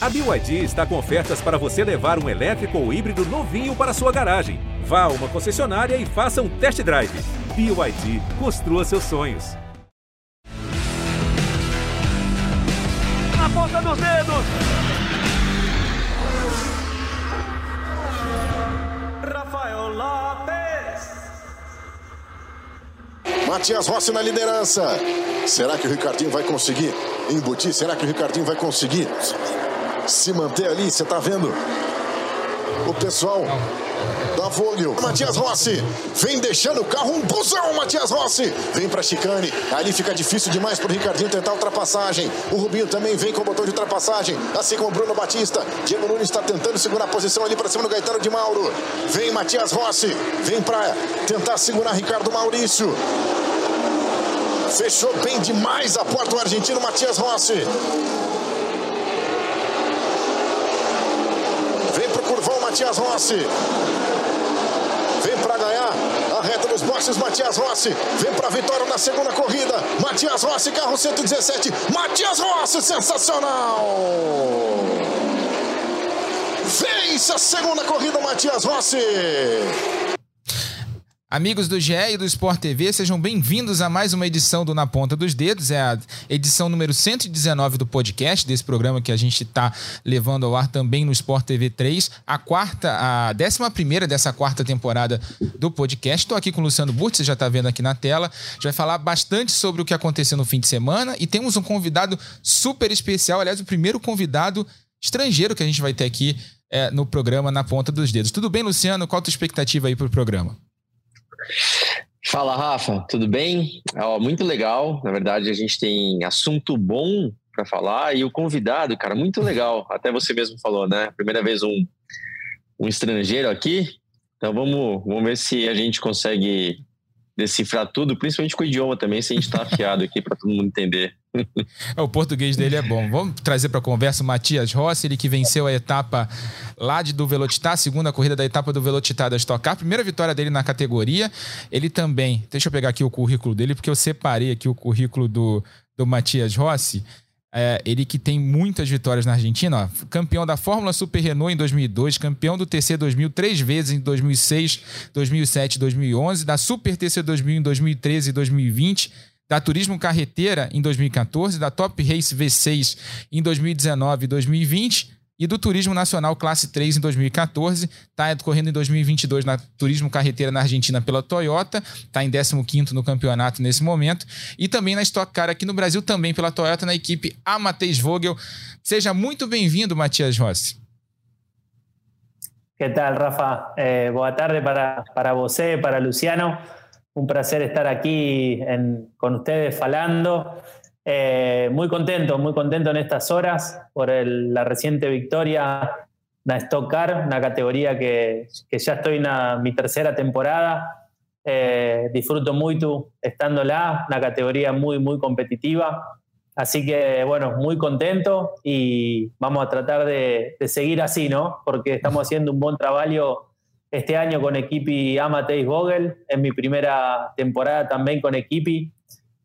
A BYD está com ofertas para você levar um elétrico ou híbrido novinho para sua garagem. Vá a uma concessionária e faça um test drive. BYD, construa seus sonhos. Na ponta dos dedos! Rafael Lopes! Matias Rossi na liderança. Será que o Ricardinho vai conseguir embutir? Será que o Ricardinho vai conseguir se manter ali? Você tá vendo o pessoal da Volio. Matias Rossi vem deixando o carro um busão, Matias Rossi. Vem pra chicane. Ali fica difícil demais pro Ricardinho tentar a ultrapassagem. O Rubinho também vem com o botão de ultrapassagem, assim como o Bruno Batista. Diego Nunes está tentando segurar a posição ali pra cima do Gaetano de Mauro. Vem Matias Rossi, vem pra tentar segurar Ricardo Maurício. Fechou bem demais a porta o argentino Matias Rossi. Vem pro curvão Matias Rossi. Vem para ganhar a reta dos boxes Matias Rossi. Vem para a vitória na segunda corrida. Matias Rossi, carro 117. Matias Rossi, sensacional! Vence a segunda corrida Matias Rossi. Amigos do GE e do Sport TV, sejam bem-vindos a mais uma edição do Na Ponta dos Dedos. É a edição número 119 do podcast, desse programa que a gente está levando ao ar também no Sport TV 3. A quarta, a décima primeira dessa quarta temporada do podcast. Estou aqui com o Luciano Burti, você já está vendo aqui na tela. A gente vai falar bastante sobre o que aconteceu no fim de semana e temos um convidado super especial, aliás, o primeiro convidado estrangeiro que a gente vai ter aqui é, no programa Na Ponta dos Dedos. Tudo bem, Luciano? Qual a tua expectativa aí para o programa? Fala, Rafa, tudo bem? Ó, muito legal. Na verdade, a gente tem assunto bom para falar e o convidado, cara, muito legal. Até você mesmo falou, né? Primeira vez um, um estrangeiro aqui. Então vamos, vamos ver se a gente consegue decifrar tudo, principalmente com o idioma também, se a gente está afiado aqui para todo mundo entender. É, o português dele é bom. Vamos trazer para a conversa o Matias Rossi, ele que venceu a etapa lá de do Velocitar, segunda corrida da etapa do Velocitar da Stock Car, primeira vitória dele na categoria. Ele também, deixa eu pegar aqui o currículo dele, porque eu separei aqui o currículo do, do Matias Rossi. É, ele que tem muitas vitórias na Argentina, ó, campeão da Fórmula Super Renault em 2002, campeão do TC 2000 três vezes em 2006, 2007 e 2011, da Super TC 2000 em 2013 e 2020, da Turismo Carreteira em 2014, da Top Race V6 em 2019 e 2020 e do Turismo Nacional Classe 3 em 2014. Está correndo em 2022 na Turismo Carreteira na Argentina pela Toyota, está em 15º no campeonato nesse momento e também na Stock Car aqui no Brasil também pela Toyota na equipe Amateus Vogel. Seja muito bem-vindo, Matias Rossi. Que tal, Rafa? Eh, boa tarde para, para você, para Luciano. Un placer estar aquí en, con ustedes falando. Eh, muy contento, muy contento en estas horas por el, la reciente victoria na Stock Car, una categoría que, que ya estoy en mi tercera temporada. Eh, disfruto mucho estándola, una categoría muy, muy competitiva. Así que, bueno, muy contento y vamos a tratar de, de seguir así, ¿no? Porque estamos haciendo un buen trabajo este año con Equipi Amateis Vogel, en mi primera temporada también con Equipi.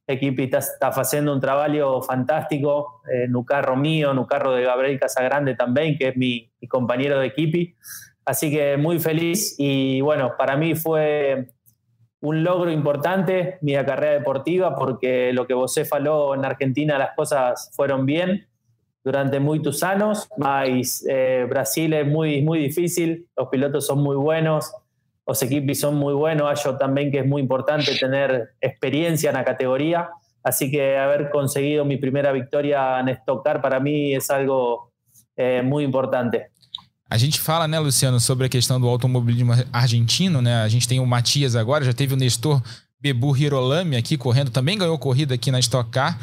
Equipi está, está haciendo un trabajo fantástico, eh, no carro mío, no carro de Gabriel Casagrande también, que es mi, compañero de Equipi. Así que muy feliz y bueno, para mí fue un logro importante mi carrera deportiva porque lo que vos faló en Argentina las cosas fueron bien durante muchos años, mas eh, Brasil es muy, muy difícil, los pilotos son muy buenos, los equipos son muy buenos, yo también que es muy importante tener experiencia en la categoría, así que haber conseguido mi primera victoria en Stock Car para mí es algo eh, muy importante. A gente fala, né, Luciano, sobre a questão do automobilismo argentino, né? A gente tem o Matias agora, já teve o Nestor Bebu Hirolami aqui correndo, também ganhou corrida aqui na Stock Car.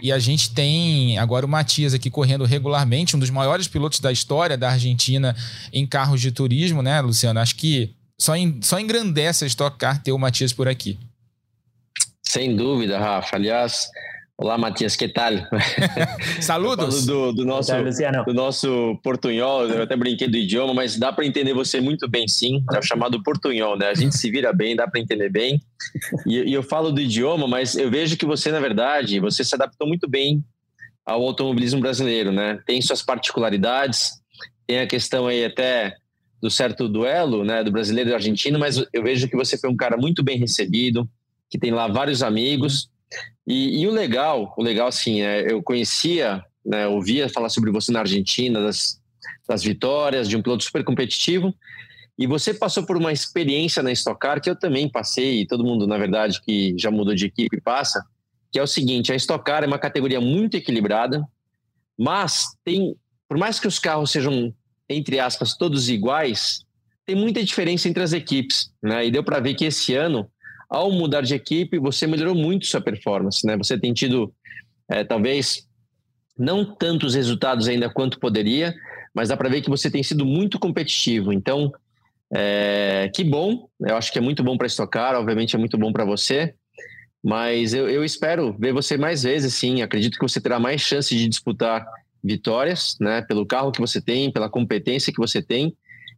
E a gente tem agora o Matias aqui correndo regularmente, um dos maiores pilotos da história da Argentina em carros de turismo, né, Luciano? Acho que só, em, só engrandece a Stock Car ter o Matias por aqui. Sem dúvida, Rafa. Aliás, Olá, Matias, que tal? Saludos! Do, do, nosso, do nosso portunhol, eu até brinquei do idioma, mas dá para entender você muito bem, sim. É o chamado portunhol, né? A gente se vira bem, dá para entender bem. E, e, eu falo do idioma, mas eu vejo que você, na verdade, você se adaptou muito bem ao automobilismo brasileiro, né? Tem suas particularidades, tem a questão aí até do certo duelo, né, do brasileiro e do argentino, mas eu vejo que você foi um cara muito bem recebido, que tem lá vários amigos. E, e o legal, o legal assim, é, eu conhecia, né, ouvia falar sobre você na Argentina, das, das vitórias, de um piloto super competitivo, e você passou por uma experiência na Stock Car que eu também passei, e todo mundo, na verdade, que já mudou de equipe passa, que é o seguinte, a Stock Car é uma categoria muito equilibrada, mas tem, por mais que os carros sejam, entre aspas, todos iguais, tem muita diferença entre as equipes, né? E deu para ver que esse ano, ao mudar de equipe, você melhorou muito sua performance, né? Você tem tido, é, talvez, não tantos resultados ainda quanto poderia, mas dá para ver que você tem sido muito competitivo. Então, é, que bom, eu acho que é muito bom para estocar, obviamente é muito bom para você, mas eu, eu, espero ver você mais vezes, sim. Acredito que você terá mais chance de disputar vitórias, né, pelo carro que você tem, pela competência que você tem,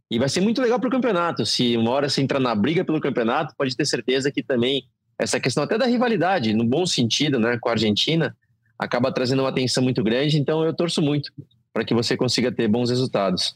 e vai ser muito legal para o campeonato. Se uma hora você entrar na briga pelo campeonato, pode ter certeza que também essa questão até da rivalidade, no bom sentido, né, com a Argentina, acaba trazendo uma atenção muito grande. Então eu torço muito para que você consiga ter bons resultados.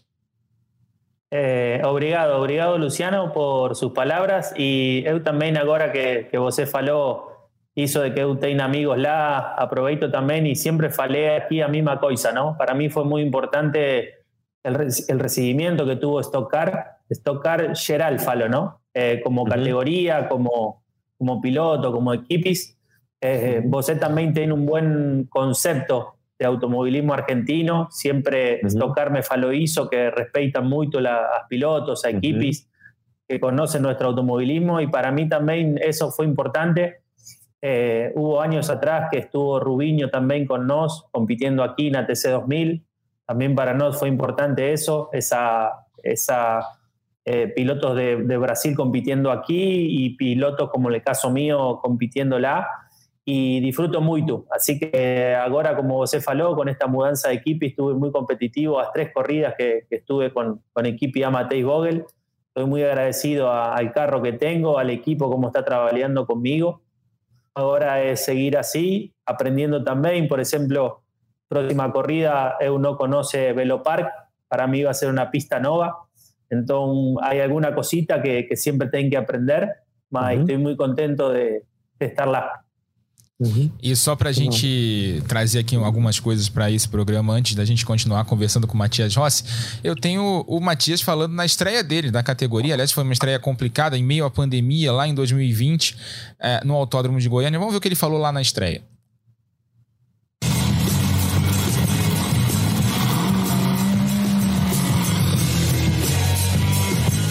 Eh, obrigado, obrigado Luciano por sus palabras y eu también ahora que, que você falou hizo de que tenho amigos lá, aproveito también y siempre falé aquí a misma cosa, ¿no? Para mí fue muy importante el, el recibimiento que tuvo Stockcar, Stockcar geral falo, ¿no? Eh, como categoría, como, como piloto, como equipis. Eh, vosé también tiene un buen concepto de automovilismo argentino. Siempre uh -huh. me faló hizo que respetan mucho a pilotos, a equipis que conocen nuestro automovilismo y para mí también eso fue importante. Eh, hubo años atrás que estuvo Rubiño también con nos compitiendo aquí en ATC 2000. También para nos fue importante eso, esa, esa eh, pilotos de, de, Brasil compitiendo aquí y pilotos como el caso mío compitiendo lá y disfruto mucho. Así que ahora, como vos faló, con esta mudanza de equipo estuve muy competitivo. Las tres corridas que, que estuve con, con equipo Matei Vogel, estoy muy agradecido a, al carro que tengo, al equipo, cómo está trabajando conmigo. Ahora es seguir así, aprendiendo también. Por ejemplo, próxima corrida, eu no conoce Velopark, para mí va a ser una pista nova. Entonces, hay alguna cosita que, que siempre tengo que aprender, uh -huh. estoy muy contento de, de estar lá. Uhum. E só para a gente trazer aqui algumas coisas para esse programa, antes da gente continuar conversando com o Matias Rossi, eu tenho o Matias falando na estreia dele, da categoria. Aliás, foi uma estreia complicada em meio à pandemia, lá em 2020, é, no Autódromo de Goiânia. Vamos ver o que ele falou lá na estreia.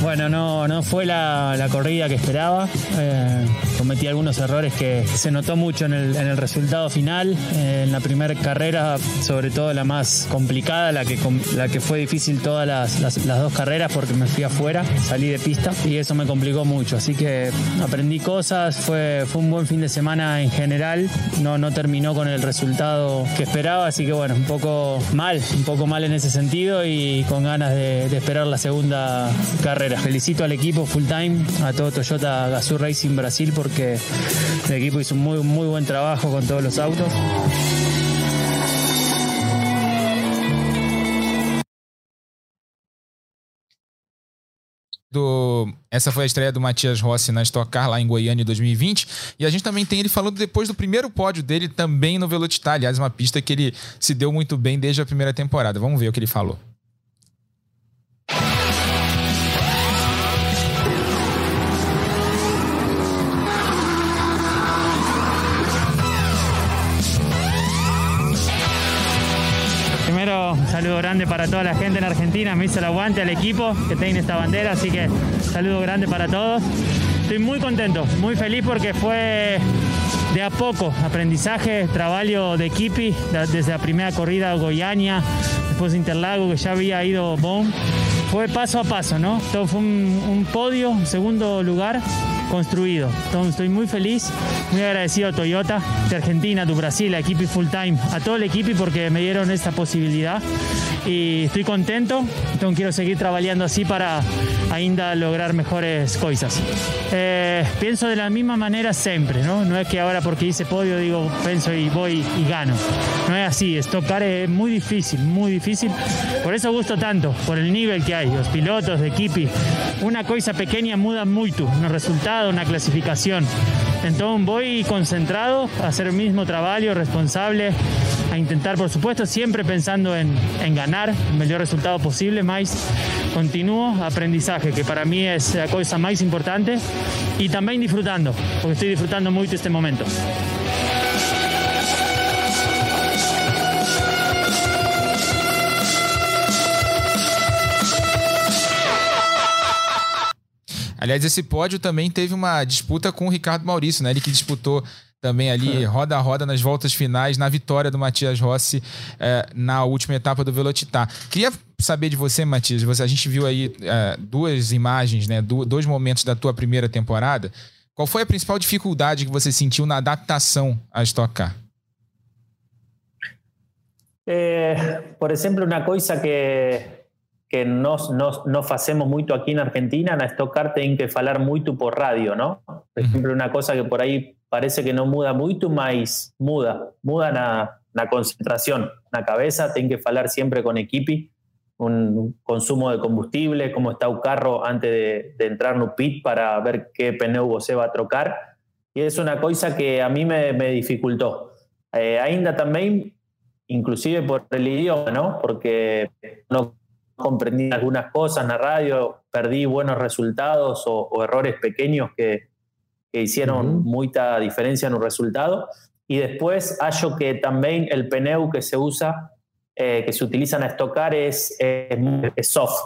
Bueno, no, no fue la, la corrida que esperaba. Eh, cometí algunos errores que se notó mucho en el, resultado final. Eh, en la primera carrera, sobre todo la más complicada, la que, la que fue difícil todas las, las, dos carreras porque me fui afuera, salí de pista y eso me complicó mucho. Así que aprendí cosas, fue, fue un buen fin de semana en general. No, no terminó con el resultado que esperaba, así que bueno, un poco mal, un poco mal en ese sentido y con ganas de, de esperar la segunda carrera. Felicito al equipo full time, a todo Toyota Gazoo Racing Brasil, porque el equipo hizo un muy, muy buen trabajo con todos los autos. Do, essa foi a estreia do Matias Rossi na Stock Car lá em Goiânia em 2020. E a gente também tem ele falando depois do primeiro pódio dele também no Velocitar. Aliás, uma pista que ele se deu muito bem desde a primeira temporada. Vamos ver o que ele falou. Grande para toda la gente en Argentina, me hizo el aguante al equipo que tiene esta bandera, así que saludo grande para todos. Estoy muy contento, muy feliz porque fue de a poco aprendizaje, trabajo de equipo desde la primera corrida Goiânia, después de Interlago que ya había ido bon. Fue paso a paso, ¿no? Todo fue un, un podio, un segundo lugar construido. Entonces estoy muy feliz, muy agradecido a Toyota de Argentina, de Brasil, a Equipi Full Time, a todo el equipo porque me dieron esta posibilidad y estoy contento. Entonces quiero seguir trabajando así para ainda lograr mejores cosas. Eh, pienso de la misma manera siempre, ¿no? No es que ahora porque hice podio digo, pienso y voy y gano. No es así, estocar es muy difícil, muy difícil. Por eso gusto tanto, por el nivel que hay, los pilotos de equipi. Una cosa pequeña muda mucho, un resultado, una clasificación. Entonces voy concentrado a hacer el mismo trabajo, responsable, a intentar, por supuesto, siempre pensando en, ganar el mejor resultado posible, más continúo aprendizaje, que para mí es la cosa más importante, y también disfrutando, porque estoy disfrutando mucho este momento. Aliás, esse pódio também teve uma disputa com o Ricardo Maurício, né? Ele que disputou também ali roda a roda nas voltas finais, na vitória do Matias Rossi eh, na última etapa do Velocitar. Queria saber de você, Matias, você, a gente viu aí eh, duas imagens, né? Du dois momentos da tua primeira temporada. Qual foi a principal dificuldade que você sentiu na adaptação a Stock Car? Eh, por exemplo, uma coisa que que no, no, no hacemos mucho aquí en Argentina, en Stock Car tienen que hablar mucho por radio, ¿no? Por ejemplo, una cosa que por ahí parece que no muda mucho, más muda, muda la, la concentración, la cabeza, tienen que hablar siempre con equipi, un consumo de combustible, cómo está un carro antes de, de entrar en un pit para ver qué pneu se va a trocar. Y es una cosa que a mí me, me dificultó. Eh, ainda también, inclusive por el idioma, ¿no? Porque no comprendí algunas cosas en la radio, perdí buenos resultados o, o errores pequeños que, que hicieron uh -huh. mucha diferencia en un resultado. Y después hallo que también el pneu que se usa, eh, que se utiliza en estocar es, es, es soft.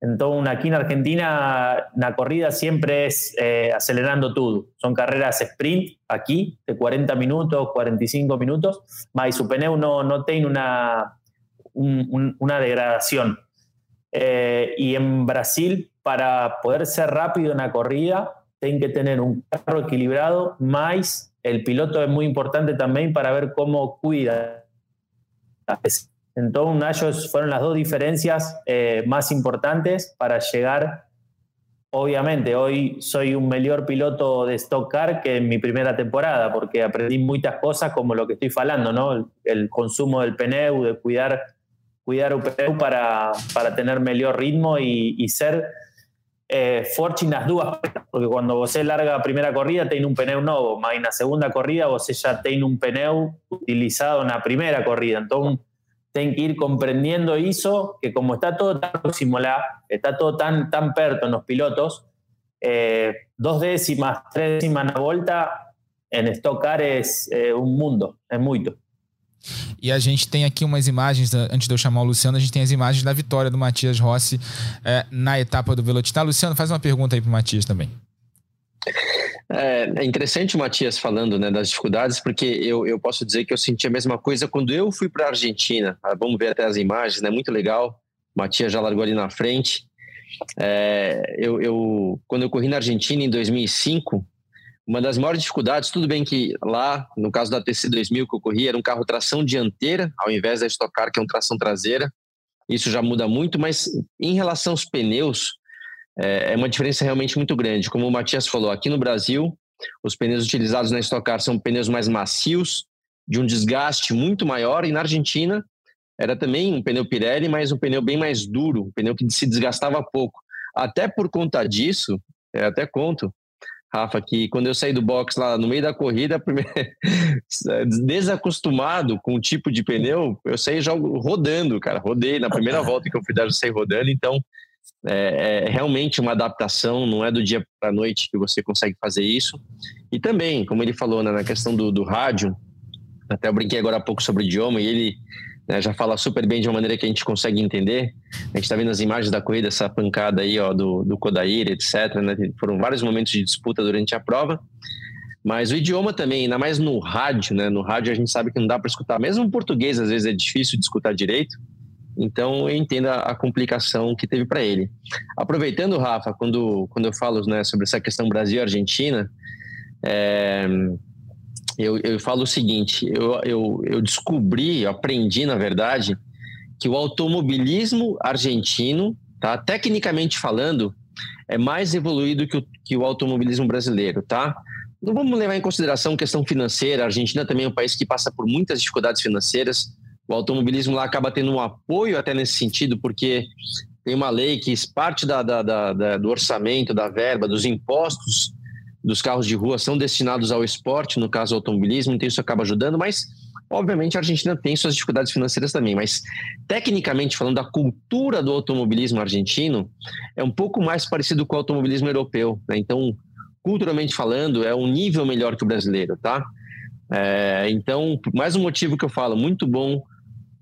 Entonces, aquí en Argentina, la corrida siempre es eh, acelerando todo. Son carreras sprint aquí, de 40 minutos, 45 minutos, más su pneu no, no tiene una, un, una degradación. Eh, y en Brasil, para poder ser rápido en la corrida, tienen que tener un carro equilibrado, más el piloto es muy importante también para ver cómo cuida. Entonces, ellos fueron las dos diferencias eh, más importantes para llegar. Obviamente, hoy soy un mejor piloto de Stock Car que en mi primera temporada, porque aprendí muchas cosas como lo que estoy falando, ¿no? El, el consumo del pneu, de cuidar cuidar pneu para, para tener mejor ritmo y, y ser eh, fuerte en las dudas, porque cuando vos larga a primera corrida tiene un pneu nuevo, más en la segunda corrida vos ya tiene un pneu utilizado en la primera corrida, entonces tienen que ir comprendiendo eso, que como está todo tan próximo, la, está todo tan, tan perto en los pilotos, eh, dos décimas, tres décimas en la vuelta en Stock Car es eh, un mundo, es mucho. E a gente tem aqui umas imagens, antes de eu chamar o Luciano, a gente tem as imagens da vitória do Matias Rossi é, na etapa do Velocitar. Luciano, faz uma pergunta aí para o Matias também. É, é, interessante o Matias falando né, das dificuldades, porque eu, eu posso dizer que eu senti a mesma coisa quando eu fui para a Argentina. Ah, vamos ver até as imagens, né? Muito legal. O Matias já largou ali na frente. É, eu, eu, quando eu corri na Argentina em 2005, uma das maiores dificuldades, tudo bem que lá, no caso da TC2000 que eu corri, era um carro tração dianteira, ao invés da Stock Car, que é um tração traseira. Isso já muda muito, mas em relação aos pneus, é, é uma diferença realmente muito grande. Como o Matias falou, aqui no Brasil, os pneus utilizados na Stock Car são pneus mais macios, de um desgaste muito maior, e na Argentina era também um pneu Pirelli, mas um pneu bem mais duro, um pneu que se desgastava pouco. Até por conta disso, é, até conto, Rafa, que quando eu saí do box lá no meio da corrida, primeiro, desacostumado com o tipo de pneu, eu saí já rodando, cara. Rodei na primeira volta que eu fui dar, eu saí rodando. Então, é, é realmente uma adaptação, não é do dia para noite que você consegue fazer isso. E também, como ele falou né, na questão do, do rádio, até eu brinquei agora há pouco sobre o idioma, e ele né, já fala super bem de uma maneira que a gente consegue entender. A gente está vendo as imagens da corrida, essa pancada aí ó, do, do Kodair, etc. Né? Foram vários momentos de disputa durante a prova. Mas o idioma também, ainda mais no rádio, né? No rádio a gente sabe que não dá para escutar. Mesmo o português, às vezes, é difícil de escutar direito. Então eu entendo a, a complicação que teve para ele. Aproveitando, Rafa, quando, quando eu falo né, sobre essa questão Brasil-Argentina, é, eu, eu falo o seguinte: eu, eu, eu descobri, eu aprendi, na verdade, que o automobilismo argentino, tá? Tecnicamente falando, é mais evoluído que o, que o automobilismo brasileiro, tá? Não vamos levar em consideração questão financeira. A Argentina também é um país que passa por muitas dificuldades financeiras. O automobilismo lá acaba tendo um apoio até nesse sentido, porque tem uma lei que parte da, da, da, do orçamento, da verba, dos impostos dos carros de rua são destinados ao esporte, no caso ao automobilismo, então isso acaba ajudando, mas obviamente a Argentina tem suas dificuldades financeiras também, mas tecnicamente falando da cultura do automobilismo argentino, é um pouco mais parecido com o automobilismo europeu, né? então culturalmente falando é um nível melhor que o brasileiro, tá? É, então, mais um motivo que eu falo, muito bom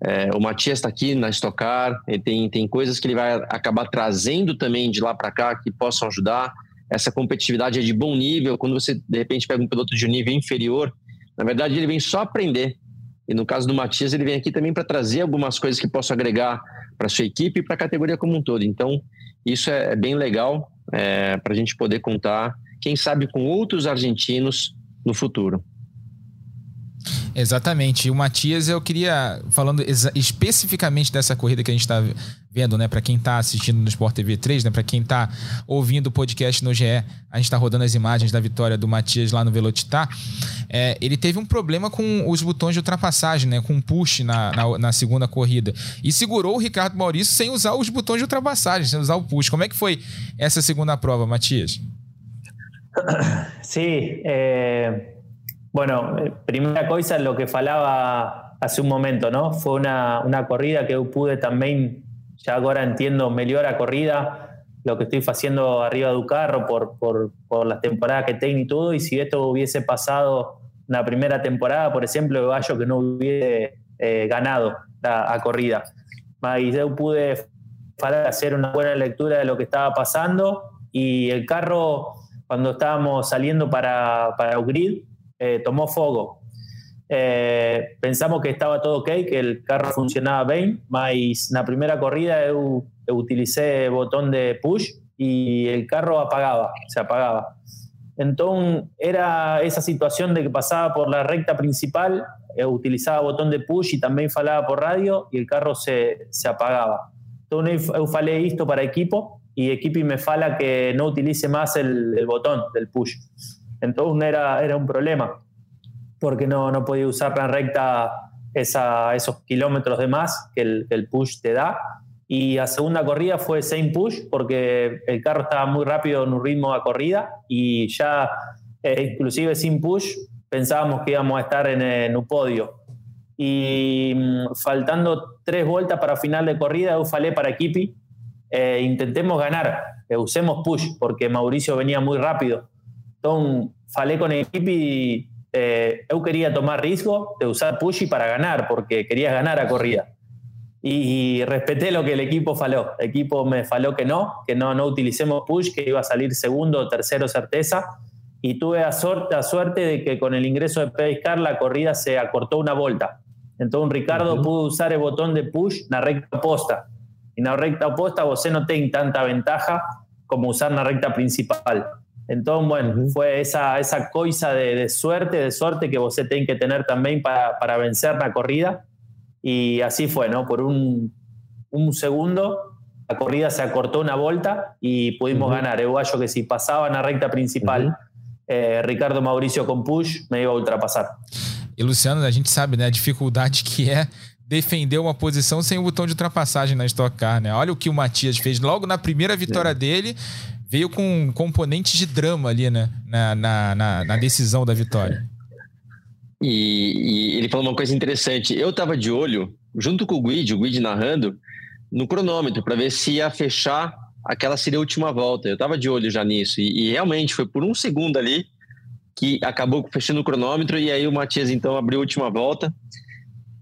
é, o Matias está aqui na Stock Car, tem, tem coisas que ele vai acabar trazendo também de lá para cá que possam ajudar essa competitividade é de bom nível. Quando você, de repente, pega um piloto de um nível inferior, na verdade, ele vem só aprender. E no caso do Matias, ele vem aqui também para trazer algumas coisas que possam agregar para sua equipe e para a categoria como um todo. Então, isso é, é bem legal é, para a gente poder contar, quem sabe, com outros argentinos no futuro. Exatamente. O Matias, eu queria, falando especificamente dessa corrida que a gente está vendo, né, para quem está assistindo no Sport TV 3, né, para quem está ouvindo o podcast no GE, a gente está rodando as imagens da vitória do Matias lá no Velocitar. É, ele teve um problema com os botões de ultrapassagem, né, com push na, na, na, segunda corrida. E segurou o Ricardo Maurício sem usar os botões de ultrapassagem, sem usar o push. Como é que foi essa segunda prova, Matias? Sim, é... Bueno, primera cosa, lo que falaba hace un momento, ¿no? Fue una, una corrida que yo pude también, ya ahora entiendo mejor a corrida, lo que estoy haciendo arriba de un carro por, por, por las temporadas que tengo y todo, y si esto hubiese pasado una primera temporada, por ejemplo, de que no hubiese eh, ganado la a corrida. Y yo pude hacer una buena lectura de lo que estaba pasando y el carro, cuando estábamos saliendo para, para Ugrid, eh, tomó fuego. Eh, pensamos que estaba todo ok, que el carro funcionaba bien, mas la primera corrida yo, utilicé botón de push y el carro apagaba, se apagaba. Entonces era esa situación de que pasaba por la recta principal, utilizaba botón de push y también falaba por radio y el carro se, se apagaba. Entonces yo falé esto para equipo y equipo me fala que no utilice más el, el botón del push. Entonces era, era un problema, porque no, no podía usar la recta esa, esos kilómetros de más que el, el, push te da. Y a segunda corrida fue same push, porque el carro estaba muy rápido en un ritmo de corrida y ya, eh, inclusive sin push, pensábamos que íbamos a estar en, un podio. Y mm, faltando tres vueltas para final de corrida, yo falé para Kipi, eh, intentemos ganar, eh, usemos push, porque Mauricio venía muy rápido. Entonces, falé con el y eh, yo quería tomar riesgo de usar pushy para ganar, porque quería ganar a corrida. Y, respeté lo que el equipo faló. El equipo me faló que no, que no, no utilicemos push, que iba a salir segundo o tercero certeza. Y tuve la suerte, suerte de que con el ingreso de Pediscar la corrida se acortó una vuelta. Entonces Ricardo pudo usar el botón de push en la recta oposta. Y en la recta oposta vos no tenés tanta ventaja como usar la recta principal. Entonces, bueno, fue esa, esa coisa de, suerte, de suerte que vos tenés que tener también para, para, vencer la corrida. Y así fue, ¿no? Por un, un segundo, la corrida se acortó una vuelta y pudimos ganar. El gallo que si pasaba en la recta principal, eh, Ricardo Mauricio con push, me iba a ultrapassar. E Luciano, a gente sabe né, a dificuldade que é defender uma posição sem o botão de ultrapassagem na Stock Car, né? Olha o que o Matias fez logo na primeira vitória é. dele veio com componentes de drama ali, né? Na, na, na, na decisão da vitória. E, e, ele falou uma coisa interessante. Eu estava de olho, junto com o Guide, o Guide narrando, no cronômetro, para ver se ia fechar aquela seria a última volta. Eu estava de olho já nisso. E, e, realmente foi por um segundo ali que acabou fechando o cronômetro. E aí o Matias então abriu a última volta.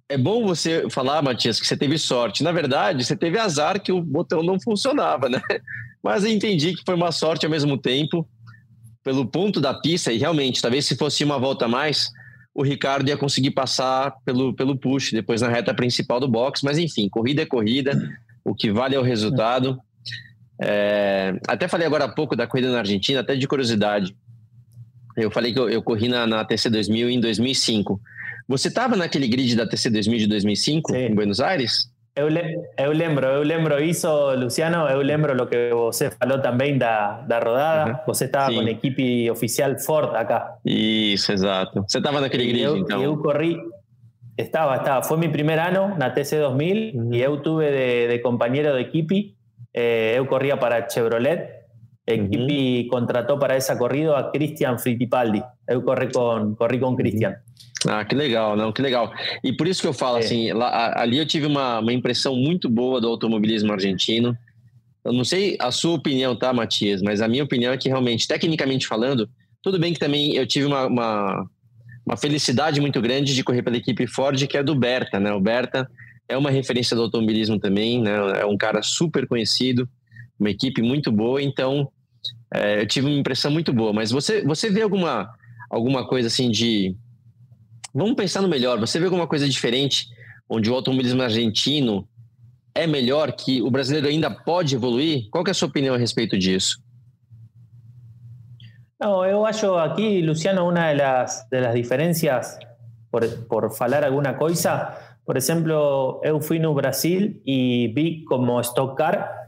É bom você falar, Matias, que você teve sorte. Na verdade, você teve azar que o botão não funcionava, né? Mas eu entendi que foi uma sorte ao mesmo tempo, pelo ponto da pista, e realmente, talvez se fosse uma volta a mais, o Ricardo ia conseguir passar pelo, pelo push, depois na reta principal do box, mas enfim, corrida é corrida, o que vale é o resultado. É, até falei agora há pouco da corrida na Argentina, até de curiosidade. Eu falei que eu, eu corri na, na TC 2000 em 2005. Você estava naquele grid da TC 2000 de 2005, Sim. em Buenos Aires? Eu, le, eu lembro, eu lembro isso, Luciano, eu lembro lo que você falou também da, da rodada. Uhum. Você estava com a equipe oficial Ford acá. Isso, exato. Você estava naquele grid, eu, então? Eu corri, estava, estava. Foi meu primeiro ano na TC 2000 uhum. e eu tuve de, de companheiro de equipe. Eh, eu corria para Chevrolet. A equipe uhum. contratou para essa corrida a Christian Fittipaldi. Eu corri com, corri com Christian. Ah, que legal, não, que legal. E por isso que eu falo é. assim, lá, ali eu tive uma, uma impressão muito boa do automobilismo argentino. Eu não sei a sua opinião, tá, Matias? Mas a minha opinião é que realmente, tecnicamente falando, tudo bem que também eu tive uma, uma, uma felicidade muito grande de correr pela equipe Ford, que é do Berta, né? O Berta é uma referência do automobilismo também, né? É um cara super conhecido, uma equipe muito boa, então é, eu tive uma impressão muito boa. Mas você, você vê alguma, alguma coisa assim de Vamos pensar no melhor. Você vê alguma coisa diferente onde o automobilismo argentino é melhor, que o brasileiro ainda pode evoluir? Qual é a sua opinião a respeito disso? No, acho aqui, Luciano, uma das, das diferenças, por, por falar alguma coisa, por exemplo, eu fui no Brasil e vi como Stock Car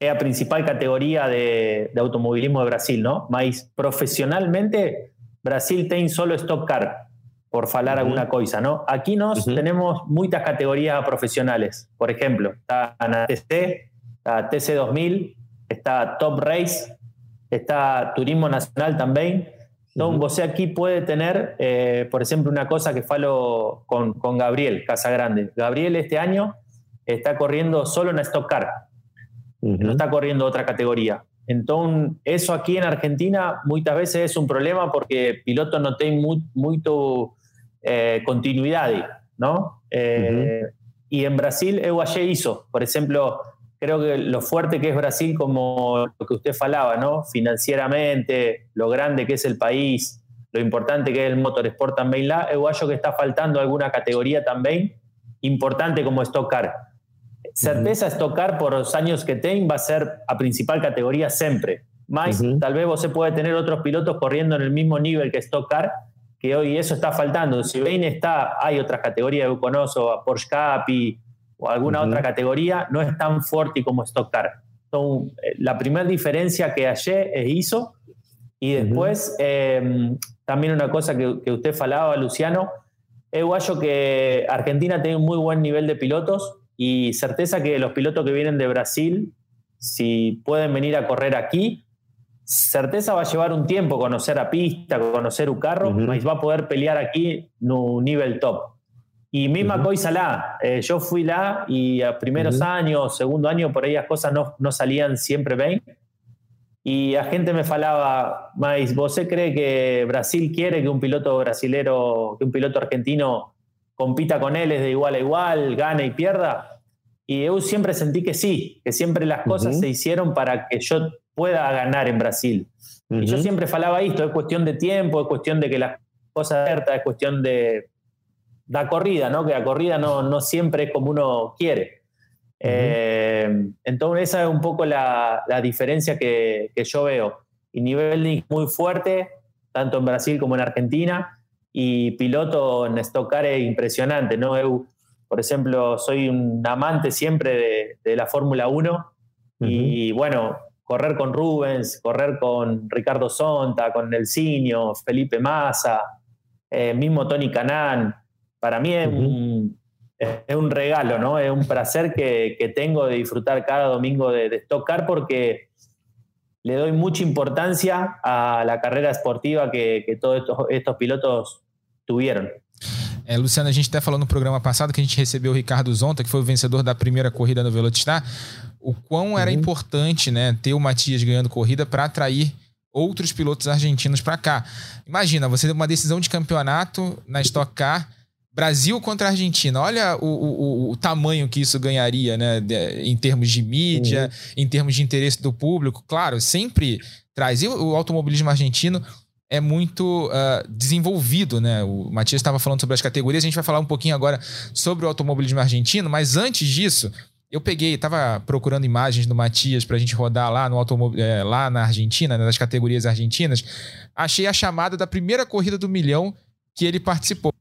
é a principal categoria de, de automobilismo de Brasil, ¿no? Mas profissionalmente, Brasil tem solo Stock Car. por falar alguna cosa, ¿no? Aquí nos tenemos muchas categorías profesionales. Por ejemplo, está la TC, está TC 2000, está Top Race, está Turismo Nacional también. Entonces, uh aquí puede tener, eh, por ejemplo, una cosa que falo con, con Gabriel Casagrande. Gabriel este año está corriendo solo en Stock Car, no está corriendo otra categoría. Entonces, eso aquí en Argentina muchas veces es un problema porque piloto no tiene mucho eh, continuidad, ¿no? Eh, y en Brasil, eu hizo, por ejemplo, creo que lo fuerte que es Brasil, como lo que usted falaba, ¿no? Financieramente, lo grande que es el país, lo importante que es el motorsport también lá, eu acho que está faltando alguna categoría también importante como Stock Car. Certeza Stock Car por los años que tenga va a ser a principal categoría siempre. Más, tal vez vos se puede tener otros pilotos corriendo en el mismo nivel que Stock Car, que hoy eso está faltando. Si bien está, hay otras categorías, yo conozco a Porsche Capi o alguna otra categoría, no es tan fuerte como Stock Car. Entonces, eh, la primera diferencia que es ISO. Y después, em, también una cosa que, que, usted falaba, Luciano, es guayo que Argentina tiene un muy buen nivel de pilotos y certeza que los pilotos que vienen de Brasil, si pueden venir a correr aquí, certeza va a llevar un tiempo conocer a pista, conocer un carro, uh va a poder pelear aquí en un nivel top. Y misma uh cosa lá, eh, yo fui lá y a primeros años, segundo año, por ahí las cosas no, no salían siempre bien. Y la gente me falaba, mais, ¿vos cree que Brasil quiere que un piloto brasilero, que un piloto argentino compita con él es de igual a igual, gane y pierda? Y yo siempre sentí que sí, que siempre las cosas se hicieron para que yo pueda ganar en Brasil. Y yo siempre falaba esto, es cuestión de tiempo, es cuestión de que las cosas abiertas, es cuestión de la corrida, ¿no? Que la corrida no, no siempre es como uno quiere. Eh, entonces esa es un poco la, la diferencia que, que, yo veo. Y nivel muy fuerte, tanto en Brasil como en Argentina, y piloto en Stock Car es impresionante, ¿no? Eu, por ejemplo, soy un amante siempre de, de la Fórmula 1 y bueno, correr con Rubens, correr con Ricardo Sonta, con Nelsinho, Felipe Massa, eh, mismo Tony Canán, para mí es, un, es, un, regalo, ¿no? Es un placer que, que tengo de disfrutar cada domingo de, de tocar porque le doy mucha importancia a la carrera esportiva que, que todos estos, estos pilotos tuvieron. É, Luciano, a gente até falou no programa passado que a gente recebeu o Ricardo Zonta, que foi o vencedor da primeira corrida no Velocitar, o quão era uhum. importante né, ter o Matias ganhando corrida para atrair outros pilotos argentinos para cá. Imagina, você tem uma decisão de campeonato na Stock Car, Brasil contra Argentina. Olha o, o, o tamanho que isso ganharia, né? em termos de mídia, uhum. em termos de interesse do público. Claro, sempre traz. E o automobilismo argentino é muito uh, desenvolvido, né? O Matias estava falando sobre as categorias, a gente vai falar um pouquinho agora sobre o automobilismo argentino, mas antes disso, eu peguei, tava procurando imagens do Matias pra gente rodar lá no automóvel, é, lá na Argentina, né, nas categorias argentinas. Achei a chamada da primeira corrida do milhão que ele participou.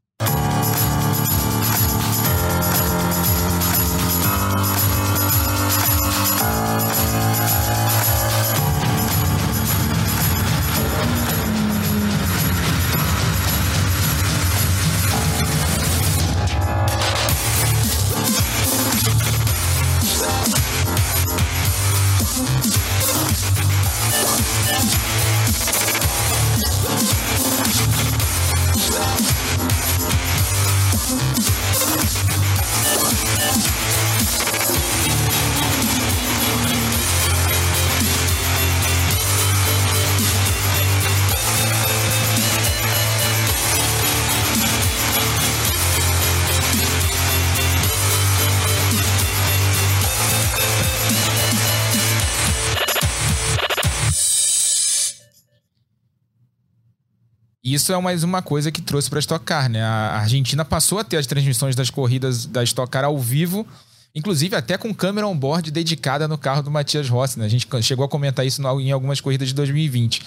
Isso é mais uma coisa que trouxe para a Stock Car, né? A Argentina passou a ter as transmissões das corridas da Stock Car ao vivo, inclusive até com câmera on-board dedicada no carro do Matias Rossi, né? A gente chegou a comentar isso em algumas corridas de 2020.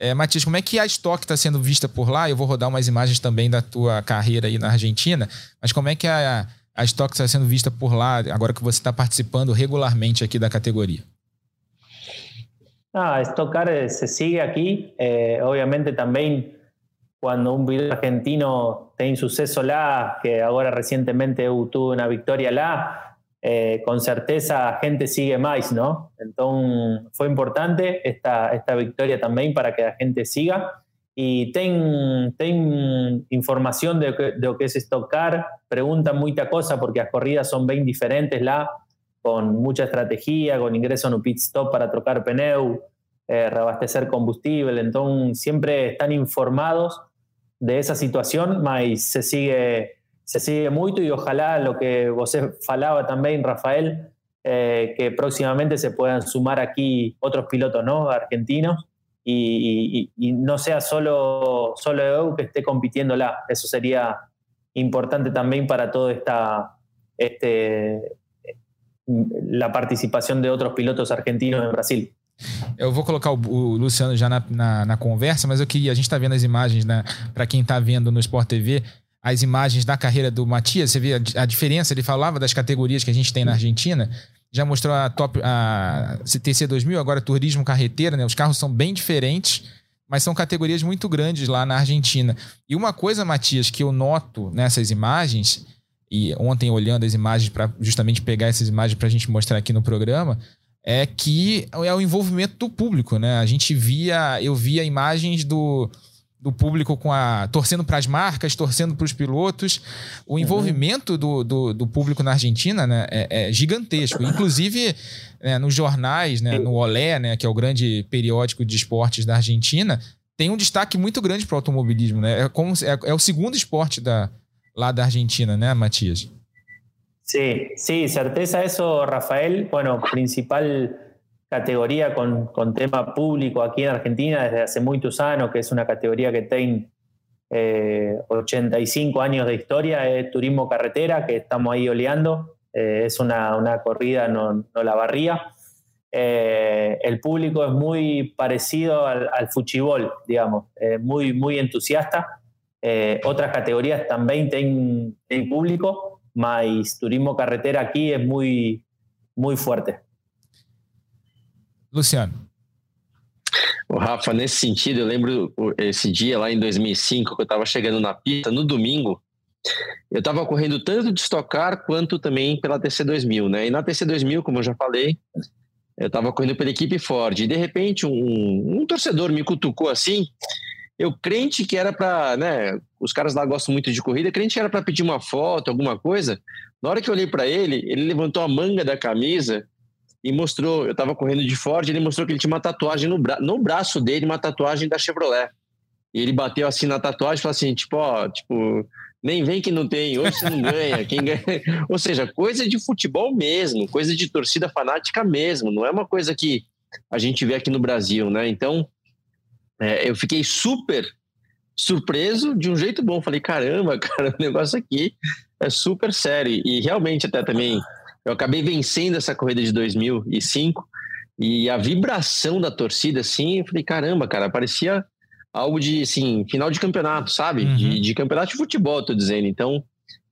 É, Matias, como é que a Stock está sendo vista por lá? Eu vou rodar umas imagens também da tua carreira aí na Argentina, mas como é que a, a Stock está sendo vista por lá, agora que você está participando regularmente aqui da categoria? Ah, Stock Car se sigue aqui, eh, obviamente também cuando un piloto argentino tiene suceso lá, que ahora recientemente tuvo una victoria lá, eh, con certeza gente sigue más, ¿no? Entonces fue importante esta, esta victoria también para que la gente siga. Y ten, ten información de, de, lo que es estocar, preguntan mucha cosa porque las corridas son bien diferentes lá, con mucha estrategia, con ingreso en un pit stop para trocar pneu, eh, reabastecer combustible, entonces siempre están informados de esa situación, se sigue, se sigue mucho y ojalá lo que vos falaba también, Rafael, eh, que próximamente se puedan sumar aquí otros pilotos ¿no? argentinos y, no sea solo, solo EU que esté compitiendo lá. Eso sería importante también para toda esta este, la participación de otros pilotos argentinos en Brasil. Eu vou colocar o, o Luciano já na, na, na, conversa, mas eu queria. A gente está vendo as imagens, né? Para quem está vendo no Sport TV, as imagens da carreira do Matias. Você vê a, a, diferença. Ele falava das categorias que a gente tem na Argentina. Já mostrou a top a CTC 2000, agora turismo carreteira, né? Os carros são bem diferentes, mas são categorias muito grandes lá na Argentina. E uma coisa, Matias, que eu noto nessas imagens, e ontem olhando as imagens para justamente pegar essas imagens para a gente mostrar aqui no programa, é que é o envolvimento do público, né? A gente via, eu via imagens do, do público com a torcendo para as marcas, torcendo para os pilotos. O uhum. envolvimento uhum. do, do, do, público na Argentina né, é, é gigantesco. Inclusive, né, nos jornais, né, no Olé, né, que é o grande periódico de esportes da Argentina, tem um destaque muito grande para o automobilismo. Né? É, como, é, é o segundo esporte da, lá da Argentina, né, Matias? Sí, sí, certeza eso, Rafael. Bueno, principal categoría con, con tema público aquí en Argentina desde hace muchos años, que es una categoría que tiene 85 eh, años de historia, es turismo carretera, que estamos ahí oleando. Eh, es una, una, corrida, no, la barría. Eh, el público es muy parecido al, al fuchibol, digamos, muy, muy entusiasta. otras categorías también tienen, tienen público mas turismo carretera aqui é muito, muito forte. Luciano. O Rafa, nesse sentido, eu lembro esse dia lá em 2005, que eu estava chegando na pista, no domingo, eu estava correndo tanto de estocar quanto também pela TC2000, né? E na TC2000, como eu já falei, eu estava correndo pela equipe Ford. E de repente, um, um torcedor me cutucou assim eu crente que era para, né, os caras lá gostam muito de corrida, crente que era para pedir uma foto, alguma coisa. Na hora que eu olhei para ele, ele levantou a manga da camisa e mostrou, eu estava correndo de Ford, ele mostrou que ele tinha uma tatuagem no, bra no braço dele, uma tatuagem da Chevrolet. E ele bateu assim na tatuagem e falou assim, tipo, ó, tipo, nem vem que não tem, hoje você não ganha, quem ganha. Ou seja, coisa de futebol mesmo, coisa de torcida fanática mesmo, não é uma coisa que a gente vê aqui no Brasil, né? Então, é, eu fiquei super surpreso de um jeito bom. Falei, caramba, cara, o negócio aqui é super sério. E realmente, até também, eu acabei vencendo essa corrida de 2005 e a vibração da torcida, assim, eu falei, caramba, cara, parecia algo de, assim, final de campeonato, sabe? Uhum. De, de, campeonato de futebol, tô dizendo. Então,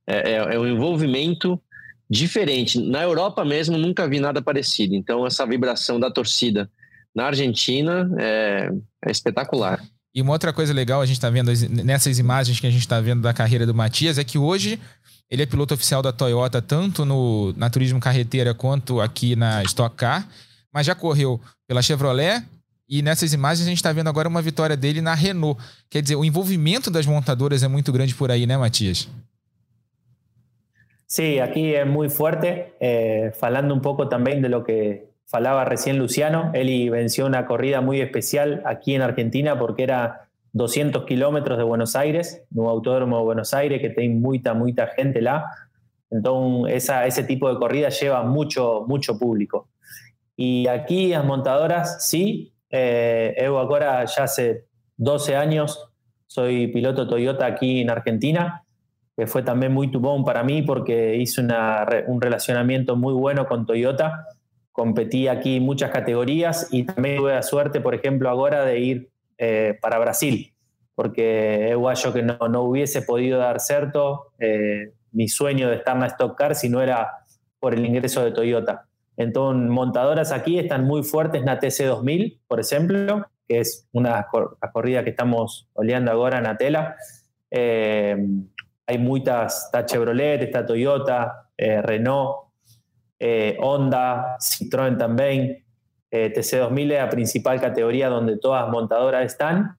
é, é, é um envolvimento diferente. Na Europa mesmo, nunca vi nada parecido. Então, essa vibração da torcida na Argentina é, é espetacular. E uma outra coisa legal, a gente está vendo nessas imagens que a gente está vendo da carreira do Matias, é que hoje ele é piloto oficial da Toyota, tanto no, na Turismo Carreteira quanto aqui na Stock Car. mas já correu pela Chevrolet, e nessas imagens a gente está vendo agora uma vitória dele na Renault. Quer dizer, o envolvimento das montadoras é muito grande por aí, né, Matias? Sí, aquí es muy fuerte. Eh, falando un poco también de lo que falaba recién Luciano, él venció una corrida muy especial aquí en Argentina porque era 200 kilómetros de Buenos Aires, un autódromo de Buenos Aires que tiene mucha, mucha gente lá. Entonces, esa, ese tipo de corrida lleva mucho, mucho público. Y aquí las montadoras, sí, eh, Evo ahora ya hace 12 años soy piloto Toyota aquí en Argentina, que fue también muy tubón para mí porque hice un relacionamiento muy bueno con Toyota. Competí aquí en muchas categorías y también tuve la suerte, por ejemplo, ahora de ir eh, para Brasil, porque es yo que no, no, hubiese podido dar cierto eh, mi sueño de estar en la Stock Car si no era por el ingreso de Toyota. Entonces, montadoras aquí están muy fuertes la TC2000, por ejemplo, que es una corrida que estamos oleando ahora en Atela. Eh, hay muchas, está Chevrolet, está Toyota, eh, Renault, eh, Honda, Citroën también. TC2000 es la principal categoría donde todas montadoras están.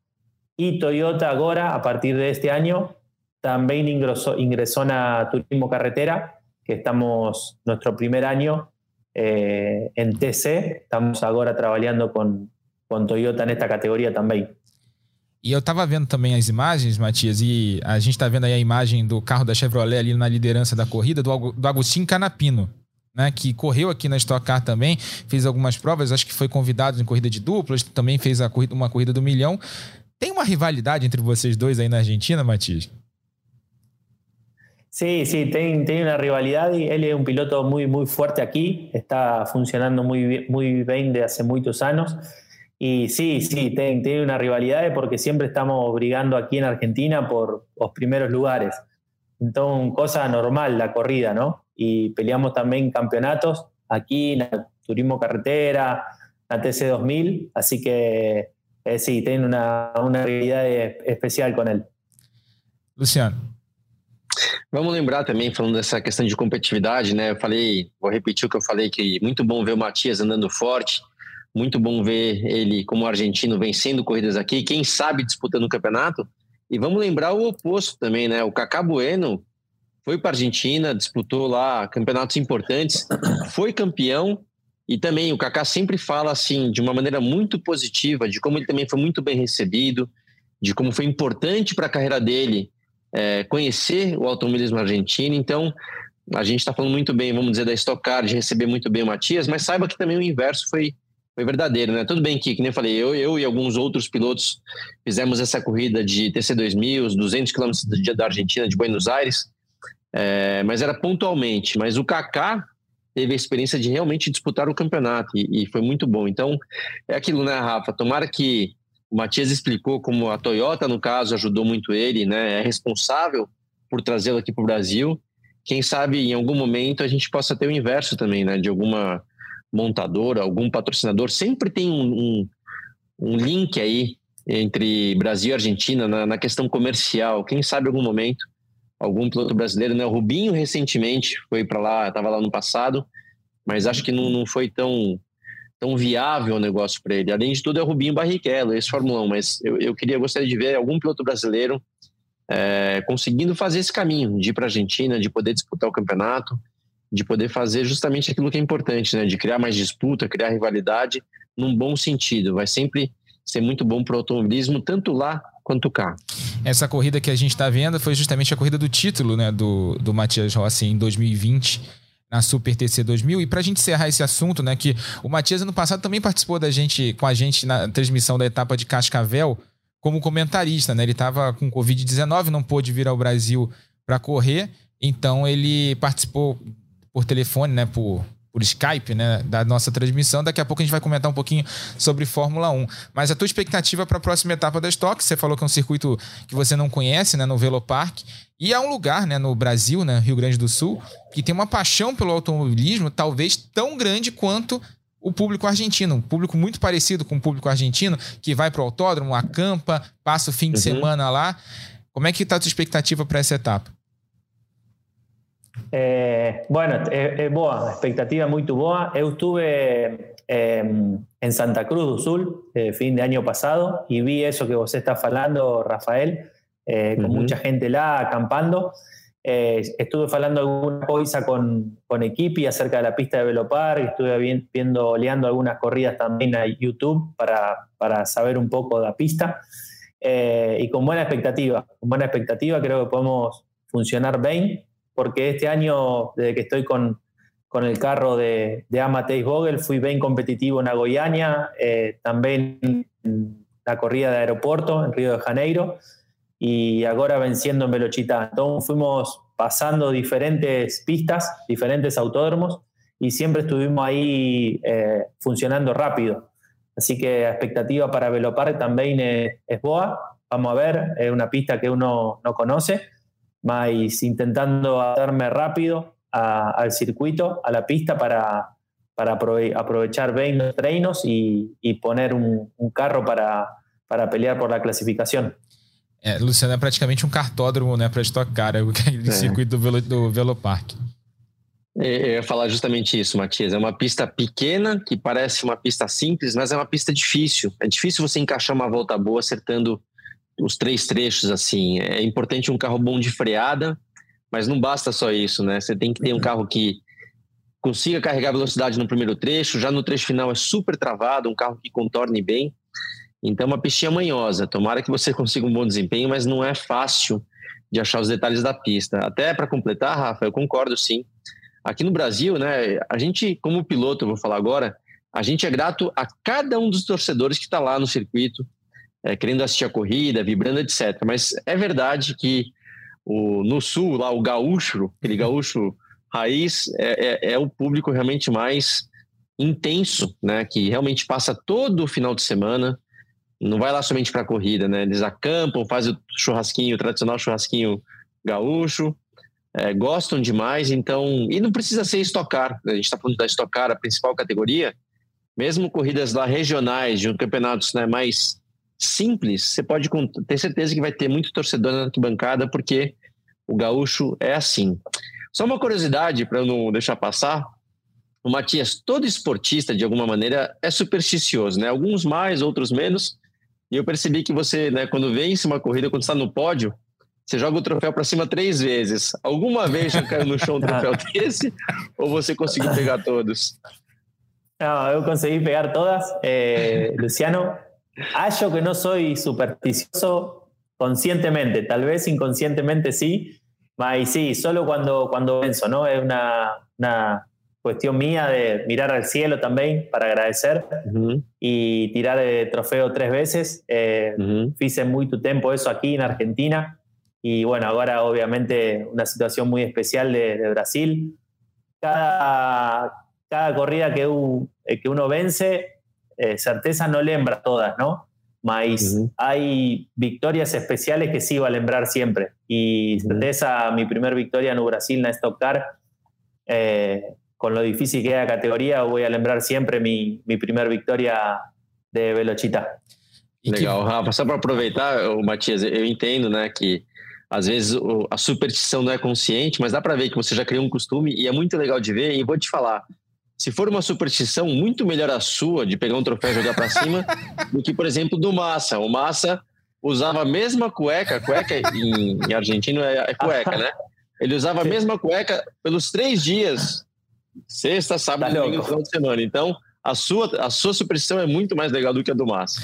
Y Toyota ahora, a partir de este año, también ingresó, ingresó a Turismo Carretera, que estamos nuestro primer año eh, en TC. Estamos agora trabalhando com, com Toyota nesta categoria também. E eu estava vendo também as imagens, Matias, e a gente está vendo aí a imagem do carro da Chevrolet ali na liderança da corrida, do, do Agostinho Canapino, né, que correu aqui na Stock Car também, fez algumas provas, acho que foi convidado em corrida de duplas, também fez corrida, uma corrida do milhão. Tem uma rivalidade entre vocês dois aí na Argentina, Matias? Sí, sí, tiene, una rivalidad y él es un piloto muy, muy fuerte aquí, está funcionando muy, muy bien de hace muchos años. Y sí, sí, tiene, una rivalidad porque siempre estamos brigando aquí en Argentina por los primeros lugares. Entonces, cosa normal la corrida, ¿no? Y peleamos también campeonatos aquí, en Turismo Carretera, la TC2000, así que eh, sí, tiene una, una rivalidad especial con él. Luciano. Vamos lembrar também, falando dessa questão de competitividade, né? Eu falei, vou repetir o que eu falei, que muito bom ver o Matias andando forte, muito bom ver ele como argentino vencendo corridas aqui, quem sabe disputando o campeonato. E vamos lembrar o oposto também, né? O Cacá Bueno foi para a Argentina, disputou lá campeonatos importantes, foi campeão. E também o Kaká sempre fala assim de uma maneira muito positiva, de como ele também foi muito bem recebido, de como foi importante para a carreira dele é, conhecer o automobilismo argentino. Então, a gente está falando muito bem, vamos dizer, da Stock Car, de receber muito bem o Matias, mas saiba que também o inverso foi, foi verdadeiro, né? Tudo bem que, que nem eu falei, eu, eu e alguns outros pilotos fizemos essa corrida de TC2000, os 200 quilômetros da Argentina, de Buenos Aires, é, mas era pontualmente. Mas o Kaká teve a experiência de realmente disputar o campeonato e, e foi muito bom. Então, é aquilo, né, Rafa? Tomara que o Matias explicou como a Toyota, no caso, ajudou muito ele, né? É responsável por trazê-lo aqui para o Brasil. Quem sabe em algum momento a gente possa ter o inverso também, né? De alguma montadora, algum patrocinador. Sempre tem um, um, um link aí entre Brasil e Argentina na, na, questão comercial. Quem sabe em algum momento algum piloto brasileiro, né? O Rubinho recentemente foi para lá, estava lá no passado, mas acho que não, não foi tão tão viável o negócio para ele. Além de tudo, é o Rubinho Barrichello, esse Fórmula 1, mas eu, eu queria, gostaria de ver algum piloto brasileiro é, conseguindo fazer esse caminho, de ir para a Argentina, de poder disputar o campeonato, de poder fazer justamente aquilo que é importante, né? de criar mais disputa, criar rivalidade, num bom sentido. Vai sempre ser muito bom para o automobilismo, tanto lá quanto cá. Essa corrida que a gente está vendo foi justamente a corrida do título né, do, do Matias Rossi em 2020 na Super TC 2000. E para a gente encerrar esse assunto, né, que o Matias ano passado também participou da gente, com a gente na transmissão da etapa de Cascavel como comentarista, né? Ele estava com Covid-19, não pôde vir ao Brasil para correr, então ele participou por telefone, né, por por Skype, né, da nossa transmissão. Daqui a pouco a gente vai comentar um pouquinho sobre Fórmula 1. Mas a tua expectativa para a próxima etapa da Stock, você falou que é um circuito que você não conhece, né, no Velopark, e é um lugar, né, no Brasil, né, Rio Grande do Sul, que tem uma paixão pelo automobilismo talvez tão grande quanto o público argentino, um público muito parecido com o público argentino, que vai para o autódromo, acampa, passa o fim de uhum. semana lá. Como é que está a tua expectativa para essa etapa? Eh, bueno, é, é boa, expectativa é muito boa. Eu estuve eh, en Santa Cruz do Sul eh, fin de año pasado y vi eso que vos estás hablando, Rafael, eh, con Ujú. mucha gente lá acampando. Eh, estuve hablando alguna cosa con, con Equipi acerca de la pista de Velopark, estuve vi- viendo, oleando algunas corridas también a YouTube para, para saber un poco de la pista. Eh, y con buena expectativa, con buena expectativa creo que podemos funcionar bien, porque este año, desde que estoy con, con el carro de, de Amateis Vogel, fui bien competitivo en Goiânia, eh, también en la corrida de aeropuerto en Río de Janeiro y ahora venciendo en Velochita. Entonces fuimos pasando diferentes pistas, diferentes autódromos y siempre estuvimos ahí eh, funcionando rápido. Así que la expectativa para Velopark también es, es boa. Vamos a ver, es una pista que uno no conoce, mas intentando adaptarme rápido a- al circuito, a la pista para, para aprove- aprovechar bien los treinos y, y poner un, un carro para, para pelear por la clasificación. É, Luciano é praticamente um cartódromo, né, pra Stock Car, é o aquele É. circuito do, Velo, do Velopark. É, Eu ia falar justamente isso, Matias. É uma pista pequena, que parece uma pista simples, mas é uma pista difícil. É difícil você encaixar uma volta boa acertando os três trechos assim. É importante um carro bom de freada, mas não basta só isso, né? Você tem que ter um carro que consiga carregar velocidade no primeiro trecho, já no trecho final é super travado, um carro que contorne bem. Então, uma pistinha manhosa. Tomara que você consiga um bom desempenho, mas não é fácil de achar os detalhes da pista. Até para completar, Rafa, eu concordo sim. Aqui no Brasil, né, a gente, como piloto, eu vou falar agora, a gente é grato a cada um dos torcedores que está lá no circuito, é, querendo assistir a corrida, vibrando, etc. Mas é verdade que o, no sul, lá, o gaúcho, aquele gaúcho raiz, é, é, é o público realmente mais intenso, né, que realmente passa todo o final de semana, não vai lá somente para a corrida, né? Eles acampam, fazem o churrasquinho, o tradicional churrasquinho gaúcho, é, gostam demais, então. E não precisa ser estocar. A gente está falando da estocar, a principal categoria. Mesmo corridas lá regionais, de um campeonatos né, mais simples, você pode ter certeza que vai ter muito torcedor na arquibancada, porque o gaúcho é assim. Só uma curiosidade, para eu não deixar passar. O Matias, todo esportista, de alguma maneira, é supersticioso, né? Alguns mais, outros menos. E eu percebi que você, né, quando vence uma corrida, quando está no pódio, você joga o troféu para cima três vezes. Alguma vez já caiu no chão um troféu desse? Ou você conseguiu pegar todos? No, yo conseguí pegar todas. Eh, Luciano, hallo que no soy supersticioso conscientemente, tal vez inconscientemente sí, mas sí, solo cuando, cuando venzo, ¿no? Es una, una cuestión mía de mirar al cielo también para agradecer Uhum, y tirar el trofeo tres veces. Eh, uhum. Hice mucho tiempo eso aquí en Argentina y bueno, ahora obviamente una situación muy especial de, de Brasil. Cada, cada corrida que, u- eh, que uno vence, eh, certeza no lembra todas, ¿no? Mas Ujú. hay victorias especiales que sí va a lembrar siempre. Y certeza, mi primer victoria en Brasil en la Stock Car, eh, con lo difícil que es la categoría, voy a lembrar siempre mi, mi primer victoria de Velochita. Que- Legal, Rafa. Só para aproveitar, o Matias, eu entendo, né, que às vezes o- a superstição não é consciente, mas dá para ver que você já criou um costume e é muito legal de ver. E vou te falar, se for uma superstição, muito melhor a sua de pegar um troféu e jogar para cima do que, por exemplo, do Massa. O Massa usava a mesma cueca, cueca em, em argentino é, é cueca, né? Ele usava a mesma cueca pelos três dias, sexta, sábado, Tá domingo, final de semana. Então, a sua, a sua superstição é muito mais legal do que a do Massa.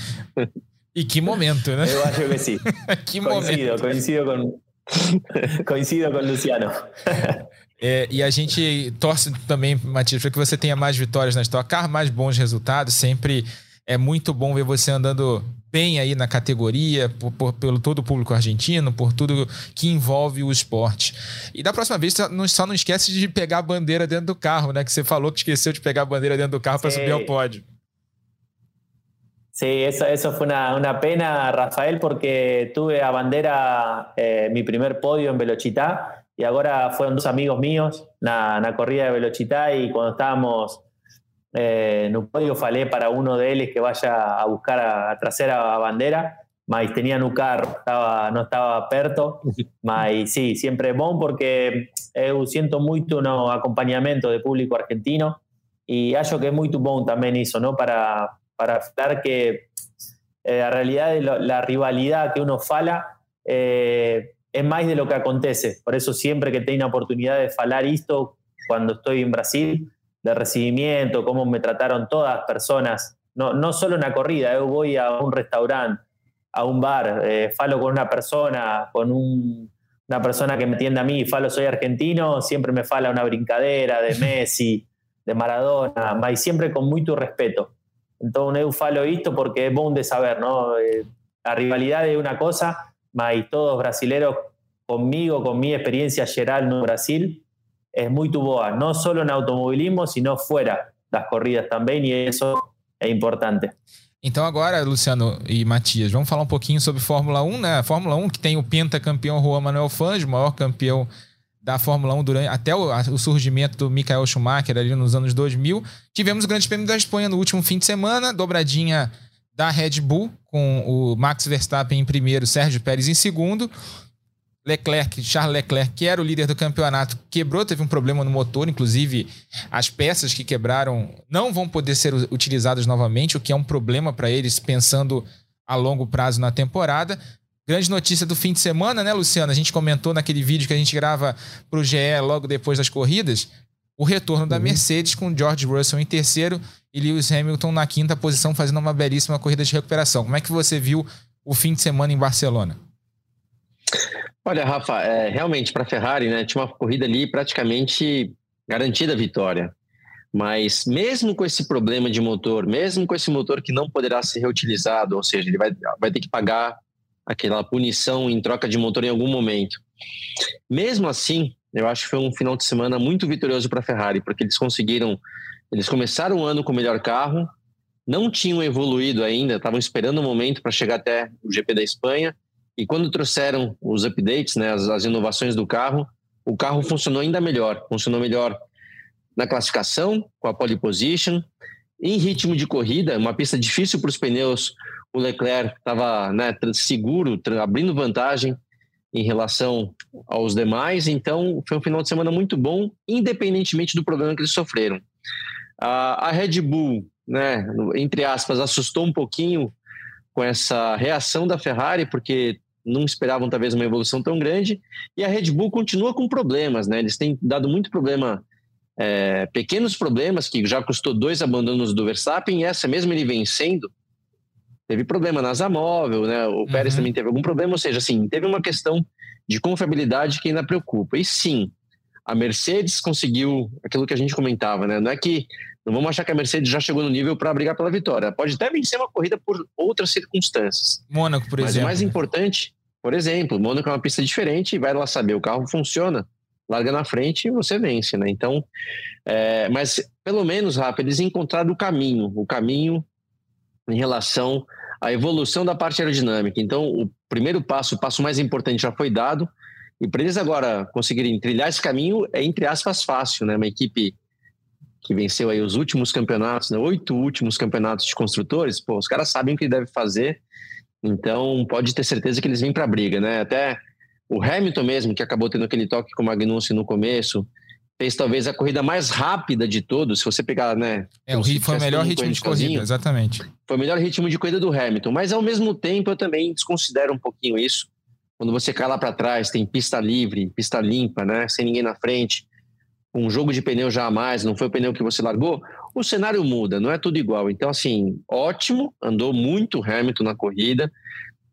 E que momento, né? Eu acho que sí. que momento. Coincido, coincido con, coincido con Luciano. É, e a gente torce também, Matias, para que você tenha mais vitórias na Stock Car, mais bons resultados. Sempre é muito bom ver você andando bem aí na categoria, por, por- pelo todo o público argentino, por tudo que envolve o esporte. E da próxima vez, só não, só não esquece de pegar a bandeira dentro do carro, né? Que você falou que esqueceu de pegar a bandeira dentro do carro para subir ao pódio. Sí, eso, eso fue una, una pena, Rafael, porque tuve a bandera eh, mi primer podio en Velochitá y ahora fueron dos amigos míos na, na corrida de Velochitá y cuando estábamos eh, en un podio falé para uno de ellos que vaya a buscar a, a trasera a bandera. Mas tenía no carro, estaba, no estaba perto, mas sí, siempre bom porque eu siento muito no acompañamento de público argentino. Y acho que es muy bom también eso, ¿no? Para, para hablar que eh, la realidad de la rivalidad que uno fala eh, es más de lo que acontece. Por eso siempre que tengo la oportunidad de falar esto cuando estoy en Brasil, de recibimiento, cómo me trataron todas personas, no, no solo en la corrida, yo voy a un restaurante, a un bar, eh, falo con una persona, con una persona que me entiende a mí, falo soy argentino, siempre me fala una brincadera de Messi, de Maradona, y siempre con mucho respeto. Entonces, eu falo esto porque es bom de saber, ¿no? Eh, la rivalidad es una cosa, mas todos brasileros conmigo, con mi experiencia geral no Brasil, es muy boa, no solo en automovilismo, sino fuera das corridas também, e isso é importante. Então agora, Luciano e Matias, vamos falar um pouquinho sobre Fórmula 1, né? A Fórmula 1 que tem o pentacampeão Juan Manuel Fangio, maior campeão da Fórmula 1 durante até o, o, surgimento do Michael Schumacher ali nos anos 2000. Tivemos o Grande Prêmio da Espanha no último fim de semana, dobradinha da Red Bull com o Max Verstappen em primeiro, Sérgio Pérez em segundo. Leclerc, Charles Leclerc, que era o líder do campeonato, quebrou, teve um problema no motor, inclusive as peças que quebraram não vão poder ser utilizadas novamente, o que é um problema para eles pensando a longo prazo na temporada. Grande notícia do fim de semana, né, Luciano? A gente comentou naquele vídeo que a gente grava para o GE logo depois das corridas, o retorno da uhum. Mercedes com George Russell em terceiro e Lewis Hamilton na quinta posição, fazendo uma belíssima corrida de recuperação. Como é que você viu o fim de semana em Barcelona? Olha, Rafa, é, realmente para a Ferrari, né, tinha uma corrida ali praticamente garantida a vitória. Mas mesmo com esse problema de motor, mesmo com esse motor que não poderá ser reutilizado, ou seja, ele vai, vai ter que pagar aquela punição em troca de motor em algum momento. Mesmo assim, eu acho que foi um final de semana muito vitorioso para a Ferrari, porque eles conseguiram, eles começaram o ano com o melhor carro, não tinham evoluído ainda, estavam esperando o um momento para chegar até o GP da Espanha, e quando trouxeram os updates, né, as, as inovações do carro, o carro funcionou ainda melhor. Funcionou melhor na classificação, com a pole position, em ritmo de corrida, uma pista difícil para os pneus. O Leclerc estava né, seguro, abrindo vantagem em relação aos demais. Então, foi um final de semana muito bom, independentemente do problema que eles sofreram. A, Red Bull, né, entre aspas, assustou um pouquinho com essa reação da Ferrari, porque não esperavam talvez uma evolução tão grande. E a Red Bull continua com problemas, né? Eles têm dado muito problema, é, pequenos problemas, que já custou dois abandonos do Verstappen, e essa mesmo ele vencendo, teve problema na asa móvel, né? O uhum. Pérez também teve algum problema, ou seja, assim, teve uma questão de confiabilidade que ainda preocupa. E sim, a Mercedes conseguiu aquilo que a gente comentava, né? Não é que não vamos achar que a Mercedes já chegou no nível para brigar pela vitória. Pode até vencer uma corrida por outras circunstâncias. Mônaco, por Mas exemplo. Mas o mais importante por exemplo, Mônaco é uma pista diferente e vai lá saber, o carro funciona, larga na frente e você vence, né? Então, é, mas pelo menos, Rafa, eles encontraram o caminho, o caminho em relação à evolução da parte aerodinâmica. Então, o primeiro passo, o passo mais importante já foi dado, e para eles agora conseguirem trilhar esse caminho é, entre aspas, fácil, né? Uma equipe que venceu aí os últimos campeonatos, né? oito últimos campeonatos de construtores, pô, os caras sabem o que deve fazer então, pode ter certeza que eles vêm para a briga, né? Até o Hamilton mesmo, que acabou tendo aquele toque com o Magnussen no começo, fez talvez a corrida mais rápida de todos. Se você pegar, né? É, o foi o melhor ritmo de corrida, exatamente. Foi o melhor ritmo de corrida do Hamilton. Mas ao mesmo tempo, eu também desconsidero um pouquinho isso. Quando você cai lá para trás, tem pista livre, pista limpa, né? Sem ninguém na frente, um jogo de pneu já a mais, não foi o pneu que você largou o cenário muda, não é tudo igual. Então, assim, ótimo, andou muito Hamilton na corrida.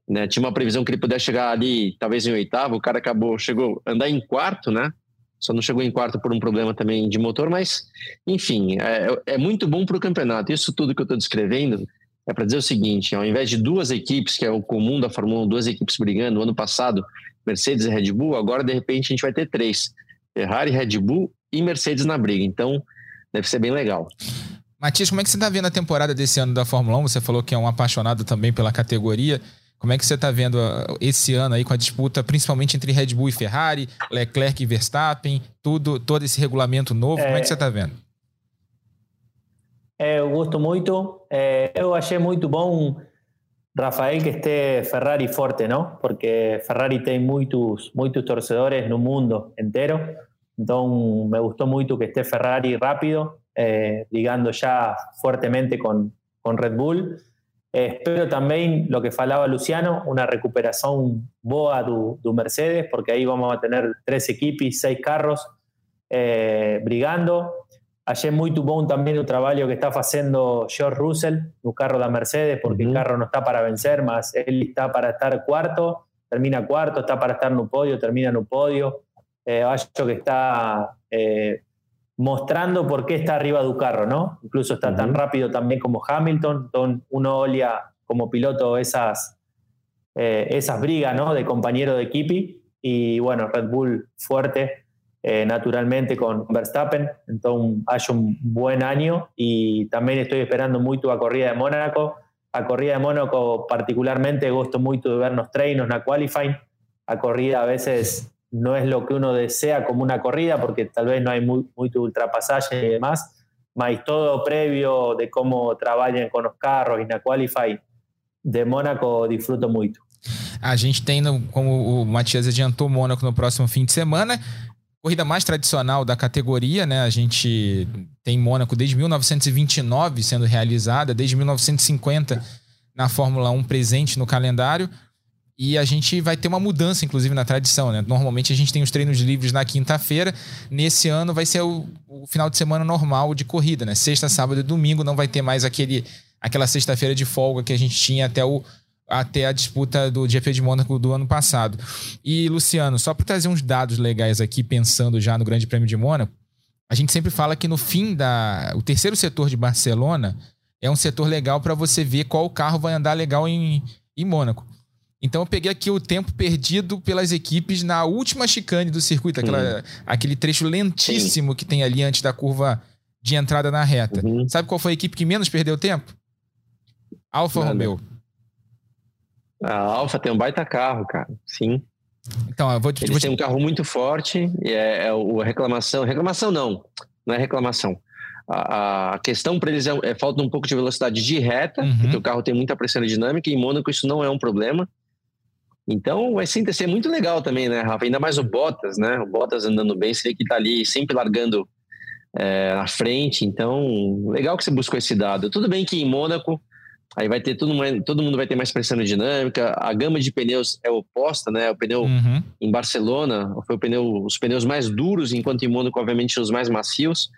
Né? Tinha uma previsão que ele pudesse chegar ali, talvez em oitavo, o cara acabou, chegou a andar em quarto, né? Só não chegou em quarto por um problema também de motor, mas, enfim, é, é muito bom para o campeonato. Isso tudo que eu estou descrevendo é para dizer o seguinte: ao invés de duas equipes, que é o comum da Fórmula 1, duas equipes brigando, no ano passado, Mercedes e Red Bull, agora de repente a gente vai ter três: Ferrari, Red Bull e Mercedes na briga. Então, deve ser bem legal. Matias, como é que você está vendo a temporada desse ano da Fórmula 1? Você falou que é um apaixonado também pela categoria. Como é que você está vendo uh, esse ano aí com a disputa, principalmente entre Red Bull e Ferrari, Leclerc e Verstappen, tudo, todo esse regulamento novo? É, como é que você está vendo? É, eu gosto muito. É, eu achei muito bom Rafael, que esté Ferrari fuerte, ¿no? Porque Ferrari tiene muchos, muchos torcedores no mundo entero. Entonces, me gustó mucho que esté Ferrari rápido, eh, ligando ya fuertemente con, con Red Bull. Eh, espero también lo que falaba Luciano, una recuperación boa do, Mercedes, porque ahí vamos a tener tres equipos, seis carros eh, brigando. Ayer muy bom también el trabajo que está haciendo George Russell, un carro de Mercedes, porque el carro no está para vencer, más él está para estar cuarto, termina cuarto, está para estar en un podio, termina en un podio. Eh, que está eh, mostrando por qué está arriba del carro, ¿no? Incluso está tan rápido también como Hamilton, uno olia como piloto esas, eh, esas brigas, ¿no? De compañero de equipo. Y bueno, Red Bull fuerte, eh, naturalmente con Verstappen. Entonces, hay un buen año y también estoy esperando mucho a corrida de Mónaco. A corrida de Mónaco, particularmente, gusto mucho de vernos treinos na qualifying. A corrida a veces no es lo que uno desea como una corrida, porque tal vez no hay muy, mucho ultrapasaje y demás, mas todo previo de cómo trabajan con los carros y na qualify de Mónaco disfruto mucho. A gente tem, como o Matias adiantou, Mônaco no próximo fim de semana. corrida mais tradicional da categoria, né? A gente tem Mônaco desde 1929 sendo realizada, desde 1950 na Fórmula 1 presente no calendário. E a gente vai ter uma mudança, inclusive, na tradição, né? Normalmente a gente tem os treinos livres na quinta-feira. Nesse ano vai ser o, o, final de semana normal de corrida, né? Sexta, sábado e domingo não vai ter mais aquele, aquela sexta-feira de folga que a gente tinha até o, até a disputa do GP de Mônaco do ano passado. E, Luciano, só para trazer uns dados legais aqui, pensando já no Grande Prêmio de Mônaco, a gente sempre fala que no fim da. O terceiro setor de Barcelona é um setor legal para você ver qual carro vai andar legal em, em Mônaco. Então eu peguei aqui o tempo perdido pelas equipes na última chicane do circuito, aquela, aquele trecho lentíssimo Sim. que tem ali antes da curva de entrada na reta. Uhum. Sabe qual foi a equipe que menos perdeu tempo? Alfa Romeo. A Alfa tem um baita carro, cara. Sim. Então, eu vou te. Eles vou têm um carro muito forte e é, é o reclamação. Reclamação não, não é reclamação. A, a questão para eles é, é, falta um pouco de velocidade de reta, uhum. porque o carro tem muita pressão aerodinâmica e em Mônaco isso não é um problema. Então vai ser, ser muito legal também, né, Rafa? Ainda mais o Bottas, né? O Bottas andando bem, seria que tá ali sempre largando é, na frente. Então, legal que você buscou esse dado. Tudo bem que em Mônaco Aí vai ter todo mundo, todo mundo vai ter mais pressão aerodinâmica. A gama de pneus é oposta, né? O pneu uhum. em Barcelona foi o pneu, os pneus mais duros, enquanto em Mônaco, obviamente, os mais macios.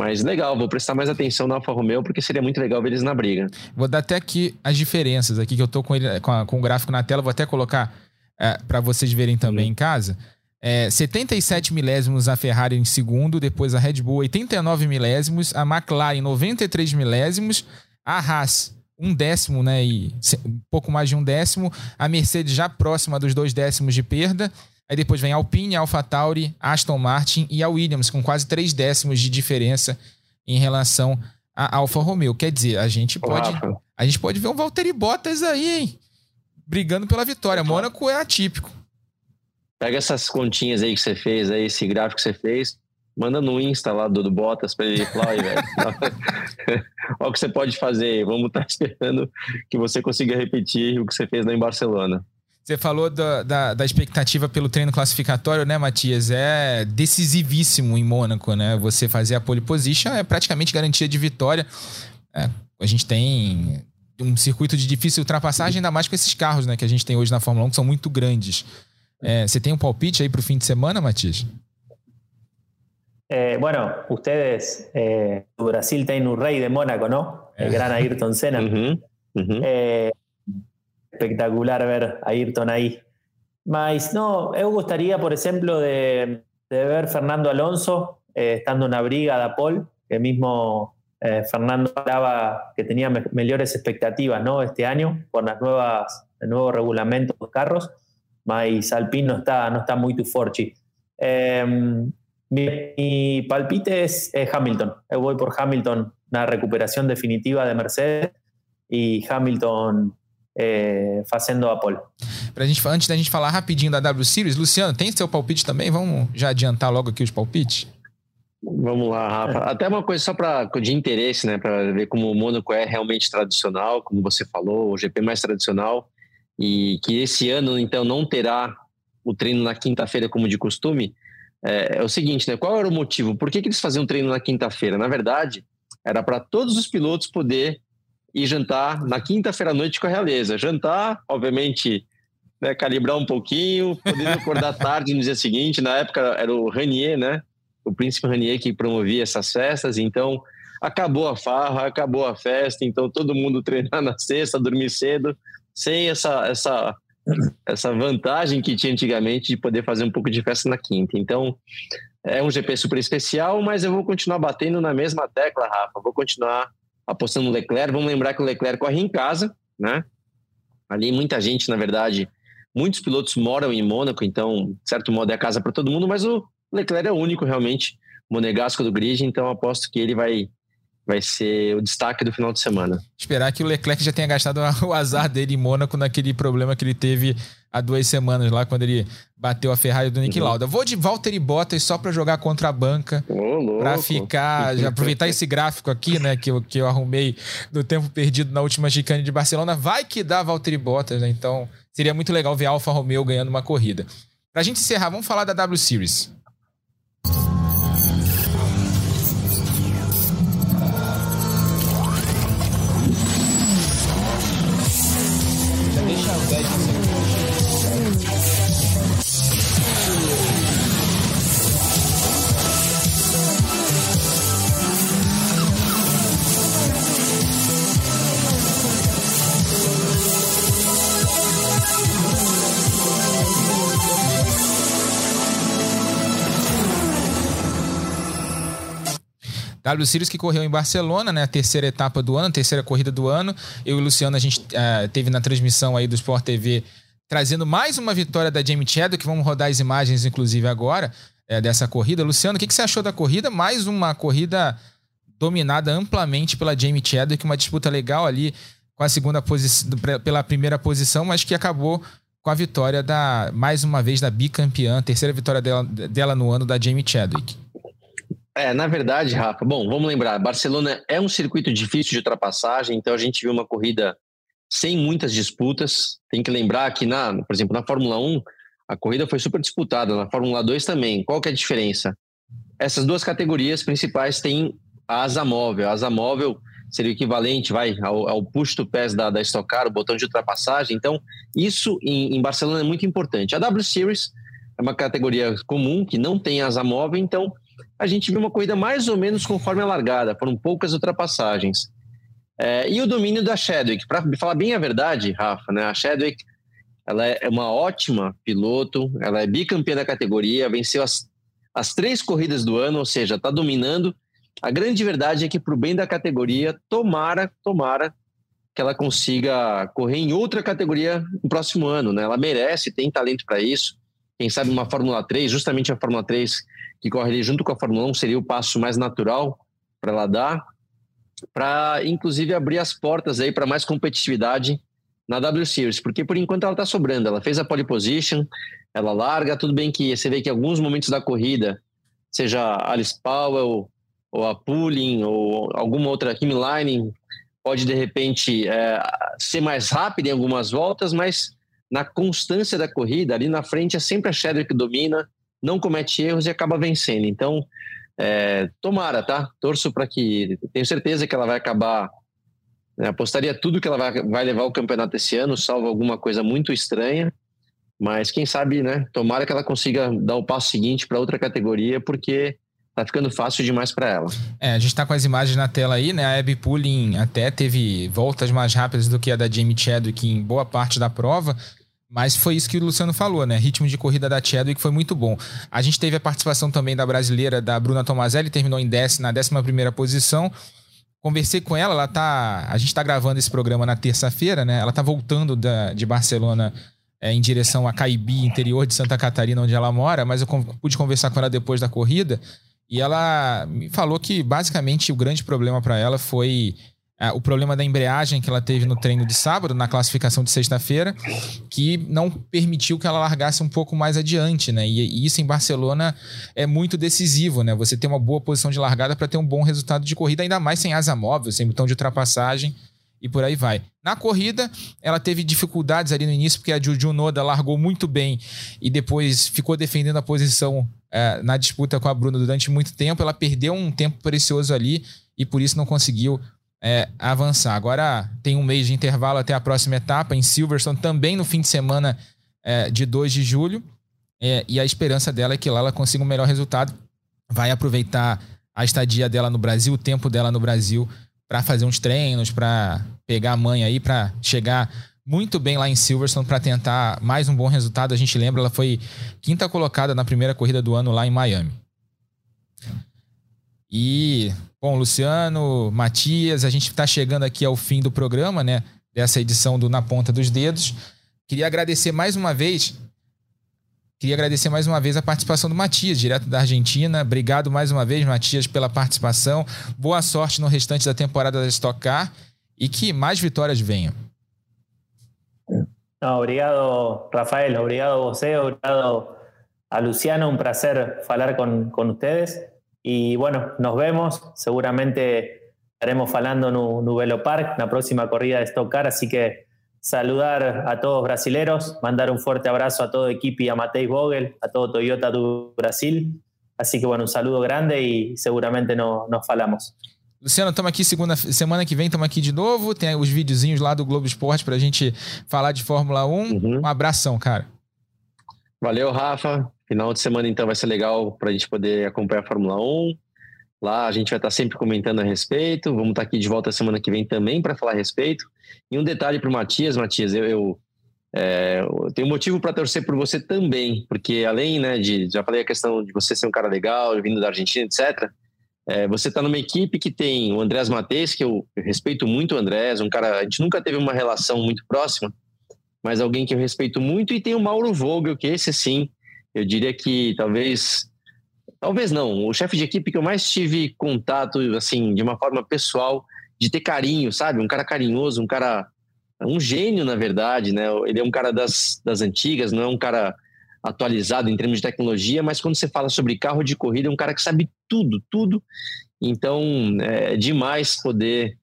Mas legal, vou prestar mais atenção na Alfa Romeo, porque seria muito legal ver eles na briga. Vou dar até aqui as diferenças aqui, que eu tô com, ele, com, a, com o gráfico na tela, vou até colocar é, para vocês verem também em casa. É, 77 milésimos a Ferrari em segundo, depois a Red Bull 89 milésimos, a McLaren 93 milésimos, a Haas um décimo, né? E um pouco mais de um décimo. A Mercedes já próxima dos dois décimos de perda. Aí depois vem a Alpine, a AlphaTauri, Aston Martin e a Williams, com quase três décimos de diferença em relação à Alfa Romeo. Quer dizer, a gente pode, a gente pode ver um Valtteri Bottas aí, hein? Brigando pela vitória. Mônaco é atípico. Pega essas continhas aí que você fez, aí, esse gráfico que você fez, Manda no Insta lá do, do Bottas para ele falar, velho. Olha o que você pode fazer. Vamos estar tá esperando que você consiga repetir o que você fez lá em Barcelona. Você falou da, da, da, expectativa pelo treino classificatório, né, Matias? É decisivíssimo em Mônaco, né? Você fazer a pole position é praticamente garantia de vitória. É, a gente tem um circuito de difícil ultrapassagem, ainda mais com esses carros né, que a gente tem hoje na Fórmula 1, que são muito grandes. É, você tem um palpite aí para o fim de semana, Matias? Eh, bueno, ustedes, eh, Brasil tiene un rey de Mónaco, ¿no? El gran Ayrton Senna. Eh, espectacular ver a Ayrton ahí. Mas, no, me gustaría, por ejemplo, de, ver Fernando Alonso estando en una briga de Paul, que mismo Fernando hablaba que tenía mejores expectativas ¿no? este año por las nuevas, el nuevo reglamento de los carros, mas Alpine no está, no está muy tu forchi. Mi, palpite es, Hamilton. Yo voy por Hamilton, una recuperación definitiva de Mercedes e Hamilton é, fazendo a pole. Pra gente, antes da gente falar rapidinho da W Series, Luciano, tem seu palpite também? Vamos já adiantar logo aqui os palpites? Vamos lá, Rafa. Até uma coisa só para de interesse, né, para ver como o Mônaco é realmente tradicional, como você falou, o GP mais tradicional, e que esse ano então não terá o treino na quinta-feira como de costume. É, é, o seguinte, né? Qual era o motivo? Por que, que eles faziam treino na quinta-feira? Na verdade, era para todos os pilotos poder ir jantar na quinta-feira à noite com a realeza. Jantar, obviamente, né, calibrar um pouquinho, poder acordar tarde no dia seguinte. Na época era o Ranier, né? O príncipe Ranier que promovia essas festas. Então, acabou a farra, acabou a festa. Então, todo mundo treinar na sexta, dormir cedo, sem essa, essa essa vantagem que tinha antigamente de poder fazer um pouco de festa na quinta. Então, é um GP super especial, mas eu vou continuar batendo na mesma tecla, Rafa. Vou continuar apostando no Leclerc. Vamos lembrar que o Leclerc corre em casa, né? Ali muita gente, na verdade, muitos pilotos moram em Mônaco, então, de certo modo, é casa para todo mundo, mas o Leclerc é o único realmente monegasco do grid, então aposto que ele vai vai ser o destaque do final de semana. Esperar que o Leclerc já tenha gastado o azar dele em Mônaco naquele problema que ele teve há duas semanas lá, quando ele bateu a Ferrari do Nick uhum. Lauda. Vou de Valtteri Bottas só para jogar contra a banca, oh, para ficar, já aproveitar esse gráfico aqui, né, que eu, que eu arrumei do tempo perdido na última chicane de Barcelona, vai que dá Valtteri Bottas, né? Então, seria muito legal ver a Alfa Romeo ganhando uma corrida. Pra gente encerrar, vamos falar da W Series. W Series que correu em Barcelona, né? A terceira etapa do ano, terceira corrida do ano. Eu e o Luciano, a gente uh, teve na transmissão aí do Sport TV trazendo mais uma vitória da Jamie Chadwick. Vamos rodar as imagens, inclusive, agora é, dessa corrida. Luciano, o que, que você achou da corrida? Mais uma corrida dominada amplamente pela Jamie Chadwick, uma disputa legal ali com a segunda posição, pela primeira posição, mas que acabou com a vitória da, mais uma vez, da bicampeã, terceira vitória dela, dela no ano da Jamie Chadwick. É, na verdade, Rafa, bom, vamos lembrar, Barcelona é um circuito difícil de ultrapassagem, então a gente viu uma corrida sem muitas disputas. Tem que lembrar que, na, por exemplo, na Fórmula 1, a corrida foi super disputada, na Fórmula 2 também. Qual que é a diferença? Essas duas categorias principais têm a asa móvel. A asa móvel seria o equivalente vai, ao, ao push to pass da, da Stock Car, o botão de ultrapassagem. Então, isso em, em Barcelona é muito importante. A W Series é uma categoria comum, que não tem asa móvel, então a gente viu uma corrida mais ou menos conforme a largada, foram poucas ultrapassagens. É, e o domínio da Chadwick, para falar bem a verdade, Rafa, né, a Chadwick ela é uma ótima piloto, ela é bicampeã da categoria, venceu as, as três corridas do ano, ou seja, está dominando. A grande verdade é que, para o bem da categoria, tomara, tomara que ela consiga correr em outra categoria no próximo ano. Né? Ela merece, tem talento para isso. Quem sabe uma Fórmula 3, justamente a Fórmula 3 que corre ali junto com a Fórmula 1 seria o passo mais natural para ela dar, para inclusive abrir as portas aí para mais competitividade na W Series, porque por enquanto ela está sobrando. Ela fez a pole position, ela larga, tudo bem que você vê que alguns momentos da corrida, seja a Alice Powell, ou a Pulling, ou alguma outra Kim Lining, pode de repente é, ser mais rápida em algumas voltas, mas na constância da corrida, ali na frente é sempre a Shadow que domina, não comete erros e acaba vencendo. Então, é, tomara, tá? Torço para que. Tenho certeza que ela vai acabar. Né, apostaria tudo que ela vai, vai levar o campeonato esse ano, salvo alguma coisa muito estranha. Mas quem sabe, né? Tomara que ela consiga dar o passo seguinte para outra categoria, porque tá ficando fácil demais para ela. É, a gente tá com as imagens na tela aí, né? A Abby Pulling até teve voltas mais rápidas do que a da Jamie Chadwick em boa parte da prova. Mas foi isso que o Luciano falou, né? Ritmo de corrida da Chadwick foi muito bom. A gente teve a participação também da brasileira, da Bruna Tomazelli, terminou em décima, na 11 primeira posição. Conversei com ela, ela tá. A gente tá gravando esse programa na terça-feira, né? Ela tá voltando da, de Barcelona é, em direção a Caibi, interior de Santa Catarina, onde ela mora, mas eu pude conversar com ela depois da corrida. E ela me falou que basicamente o grande problema para ela foi é, o problema da embreagem que ela teve no treino de sábado, na classificação de sexta-feira, que não permitiu que ela largasse um pouco mais adiante, né? E, e, isso em Barcelona é muito decisivo, né? Você ter uma boa posição de largada para ter um bom resultado de corrida, ainda mais sem asa móvel, sem botão de ultrapassagem e por aí vai. Na corrida, ela teve dificuldades ali no início, porque a Juju Noda largou muito bem e depois ficou defendendo a posição é, na disputa com a Bruna durante muito tempo. Ela perdeu um tempo precioso ali e por isso não conseguiu é, avançar. Agora tem um mês de intervalo até a próxima etapa em Silverstone, também no fim de semana é, de 2 de julho. É, e a esperança dela é que lá ela consiga um melhor resultado. Vai aproveitar a estadia dela no Brasil, o tempo dela no Brasil, para fazer uns treinos, para pegar a mãe aí, para chegar muito bem lá em Silverstone para tentar mais um bom resultado. A gente lembra, ela foi quinta colocada na primeira corrida do ano lá em Miami. E Bom, Luciano, Matias, a gente está chegando aqui ao fim do programa, né? Dessa edição do Na Ponta dos Dedos. Queria agradecer mais uma vez. Queria agradecer mais uma vez a participação do Matias, direto da Argentina. Obrigado mais uma vez, Matias, pela participação. Boa sorte no restante da temporada da Stock Car e que mais vitórias venham. Obrigado, Rafael. Obrigado a você. Obrigado a Luciano. Um prazer falar com, com ustedes. Y bueno, nos vemos. Seguramente estaremos hablando en Nubelo Park, la próxima corrida de Stock Car. Así que saludar a todos brasileros, mandar un fuerte abrazo a todo equipo y a Matei Vogel, a todo Toyota do Brasil. Así que bueno, un saludo grande y seguramente no, nos falamos. Luciano, estamos aqui segunda semana que vem, estamos aqui de novo. Tem os videozinhos lá do Globo Esporte para a gente falar de Fórmula 1. Uhum. Um abração, cara. Valeu, Rafa. Final de semana, então, vai ser legal para a gente poder acompanhar a Fórmula 1. Lá a gente vai estar sempre comentando a respeito. Vamos estar aqui de volta semana que vem também para falar a respeito. E um detalhe para o Matias, Matias, eu, eu, é, eu tenho motivo para torcer por você também, porque além né, de, já falei a questão de você ser um cara legal, vindo da Argentina, etc. É, você está numa equipe que tem o Andrés Matheus, que eu, eu, respeito muito o Andrés, um cara, a gente nunca teve uma relação muito próxima, mas alguém que eu respeito muito, e tem o Mauro Vogel, que esse sim eu diria que talvez, talvez não, o chefe de equipe que eu mais tive contato, assim, de uma forma pessoal, de ter carinho, sabe? Um cara carinhoso, um cara, um gênio, na verdade, né? Ele é um cara das, das antigas, não é um cara atualizado em termos de tecnologia, mas quando você fala sobre carro de corrida, é um cara que sabe tudo, tudo. Então, é demais poder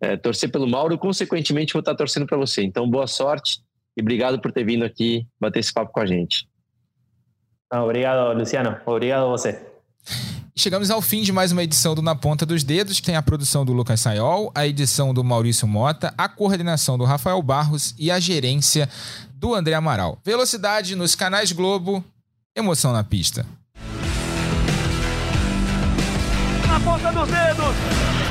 é, torcer pelo Mauro, consequentemente, vou estar torcendo para você. Então, boa sorte e obrigado por ter vindo aqui bater esse papo com a gente. Obrigado, Luciano. Obrigado a você. Chegamos ao fim de mais uma edição do Na Ponta dos Dedos, que tem a produção do Lucas Sayol, a edição do Maurício Mota, a coordenação do Rafael Barros e a gerência do André Amaral. Velocidade nos canais Globo, emoção na pista. Na ponta dos dedos!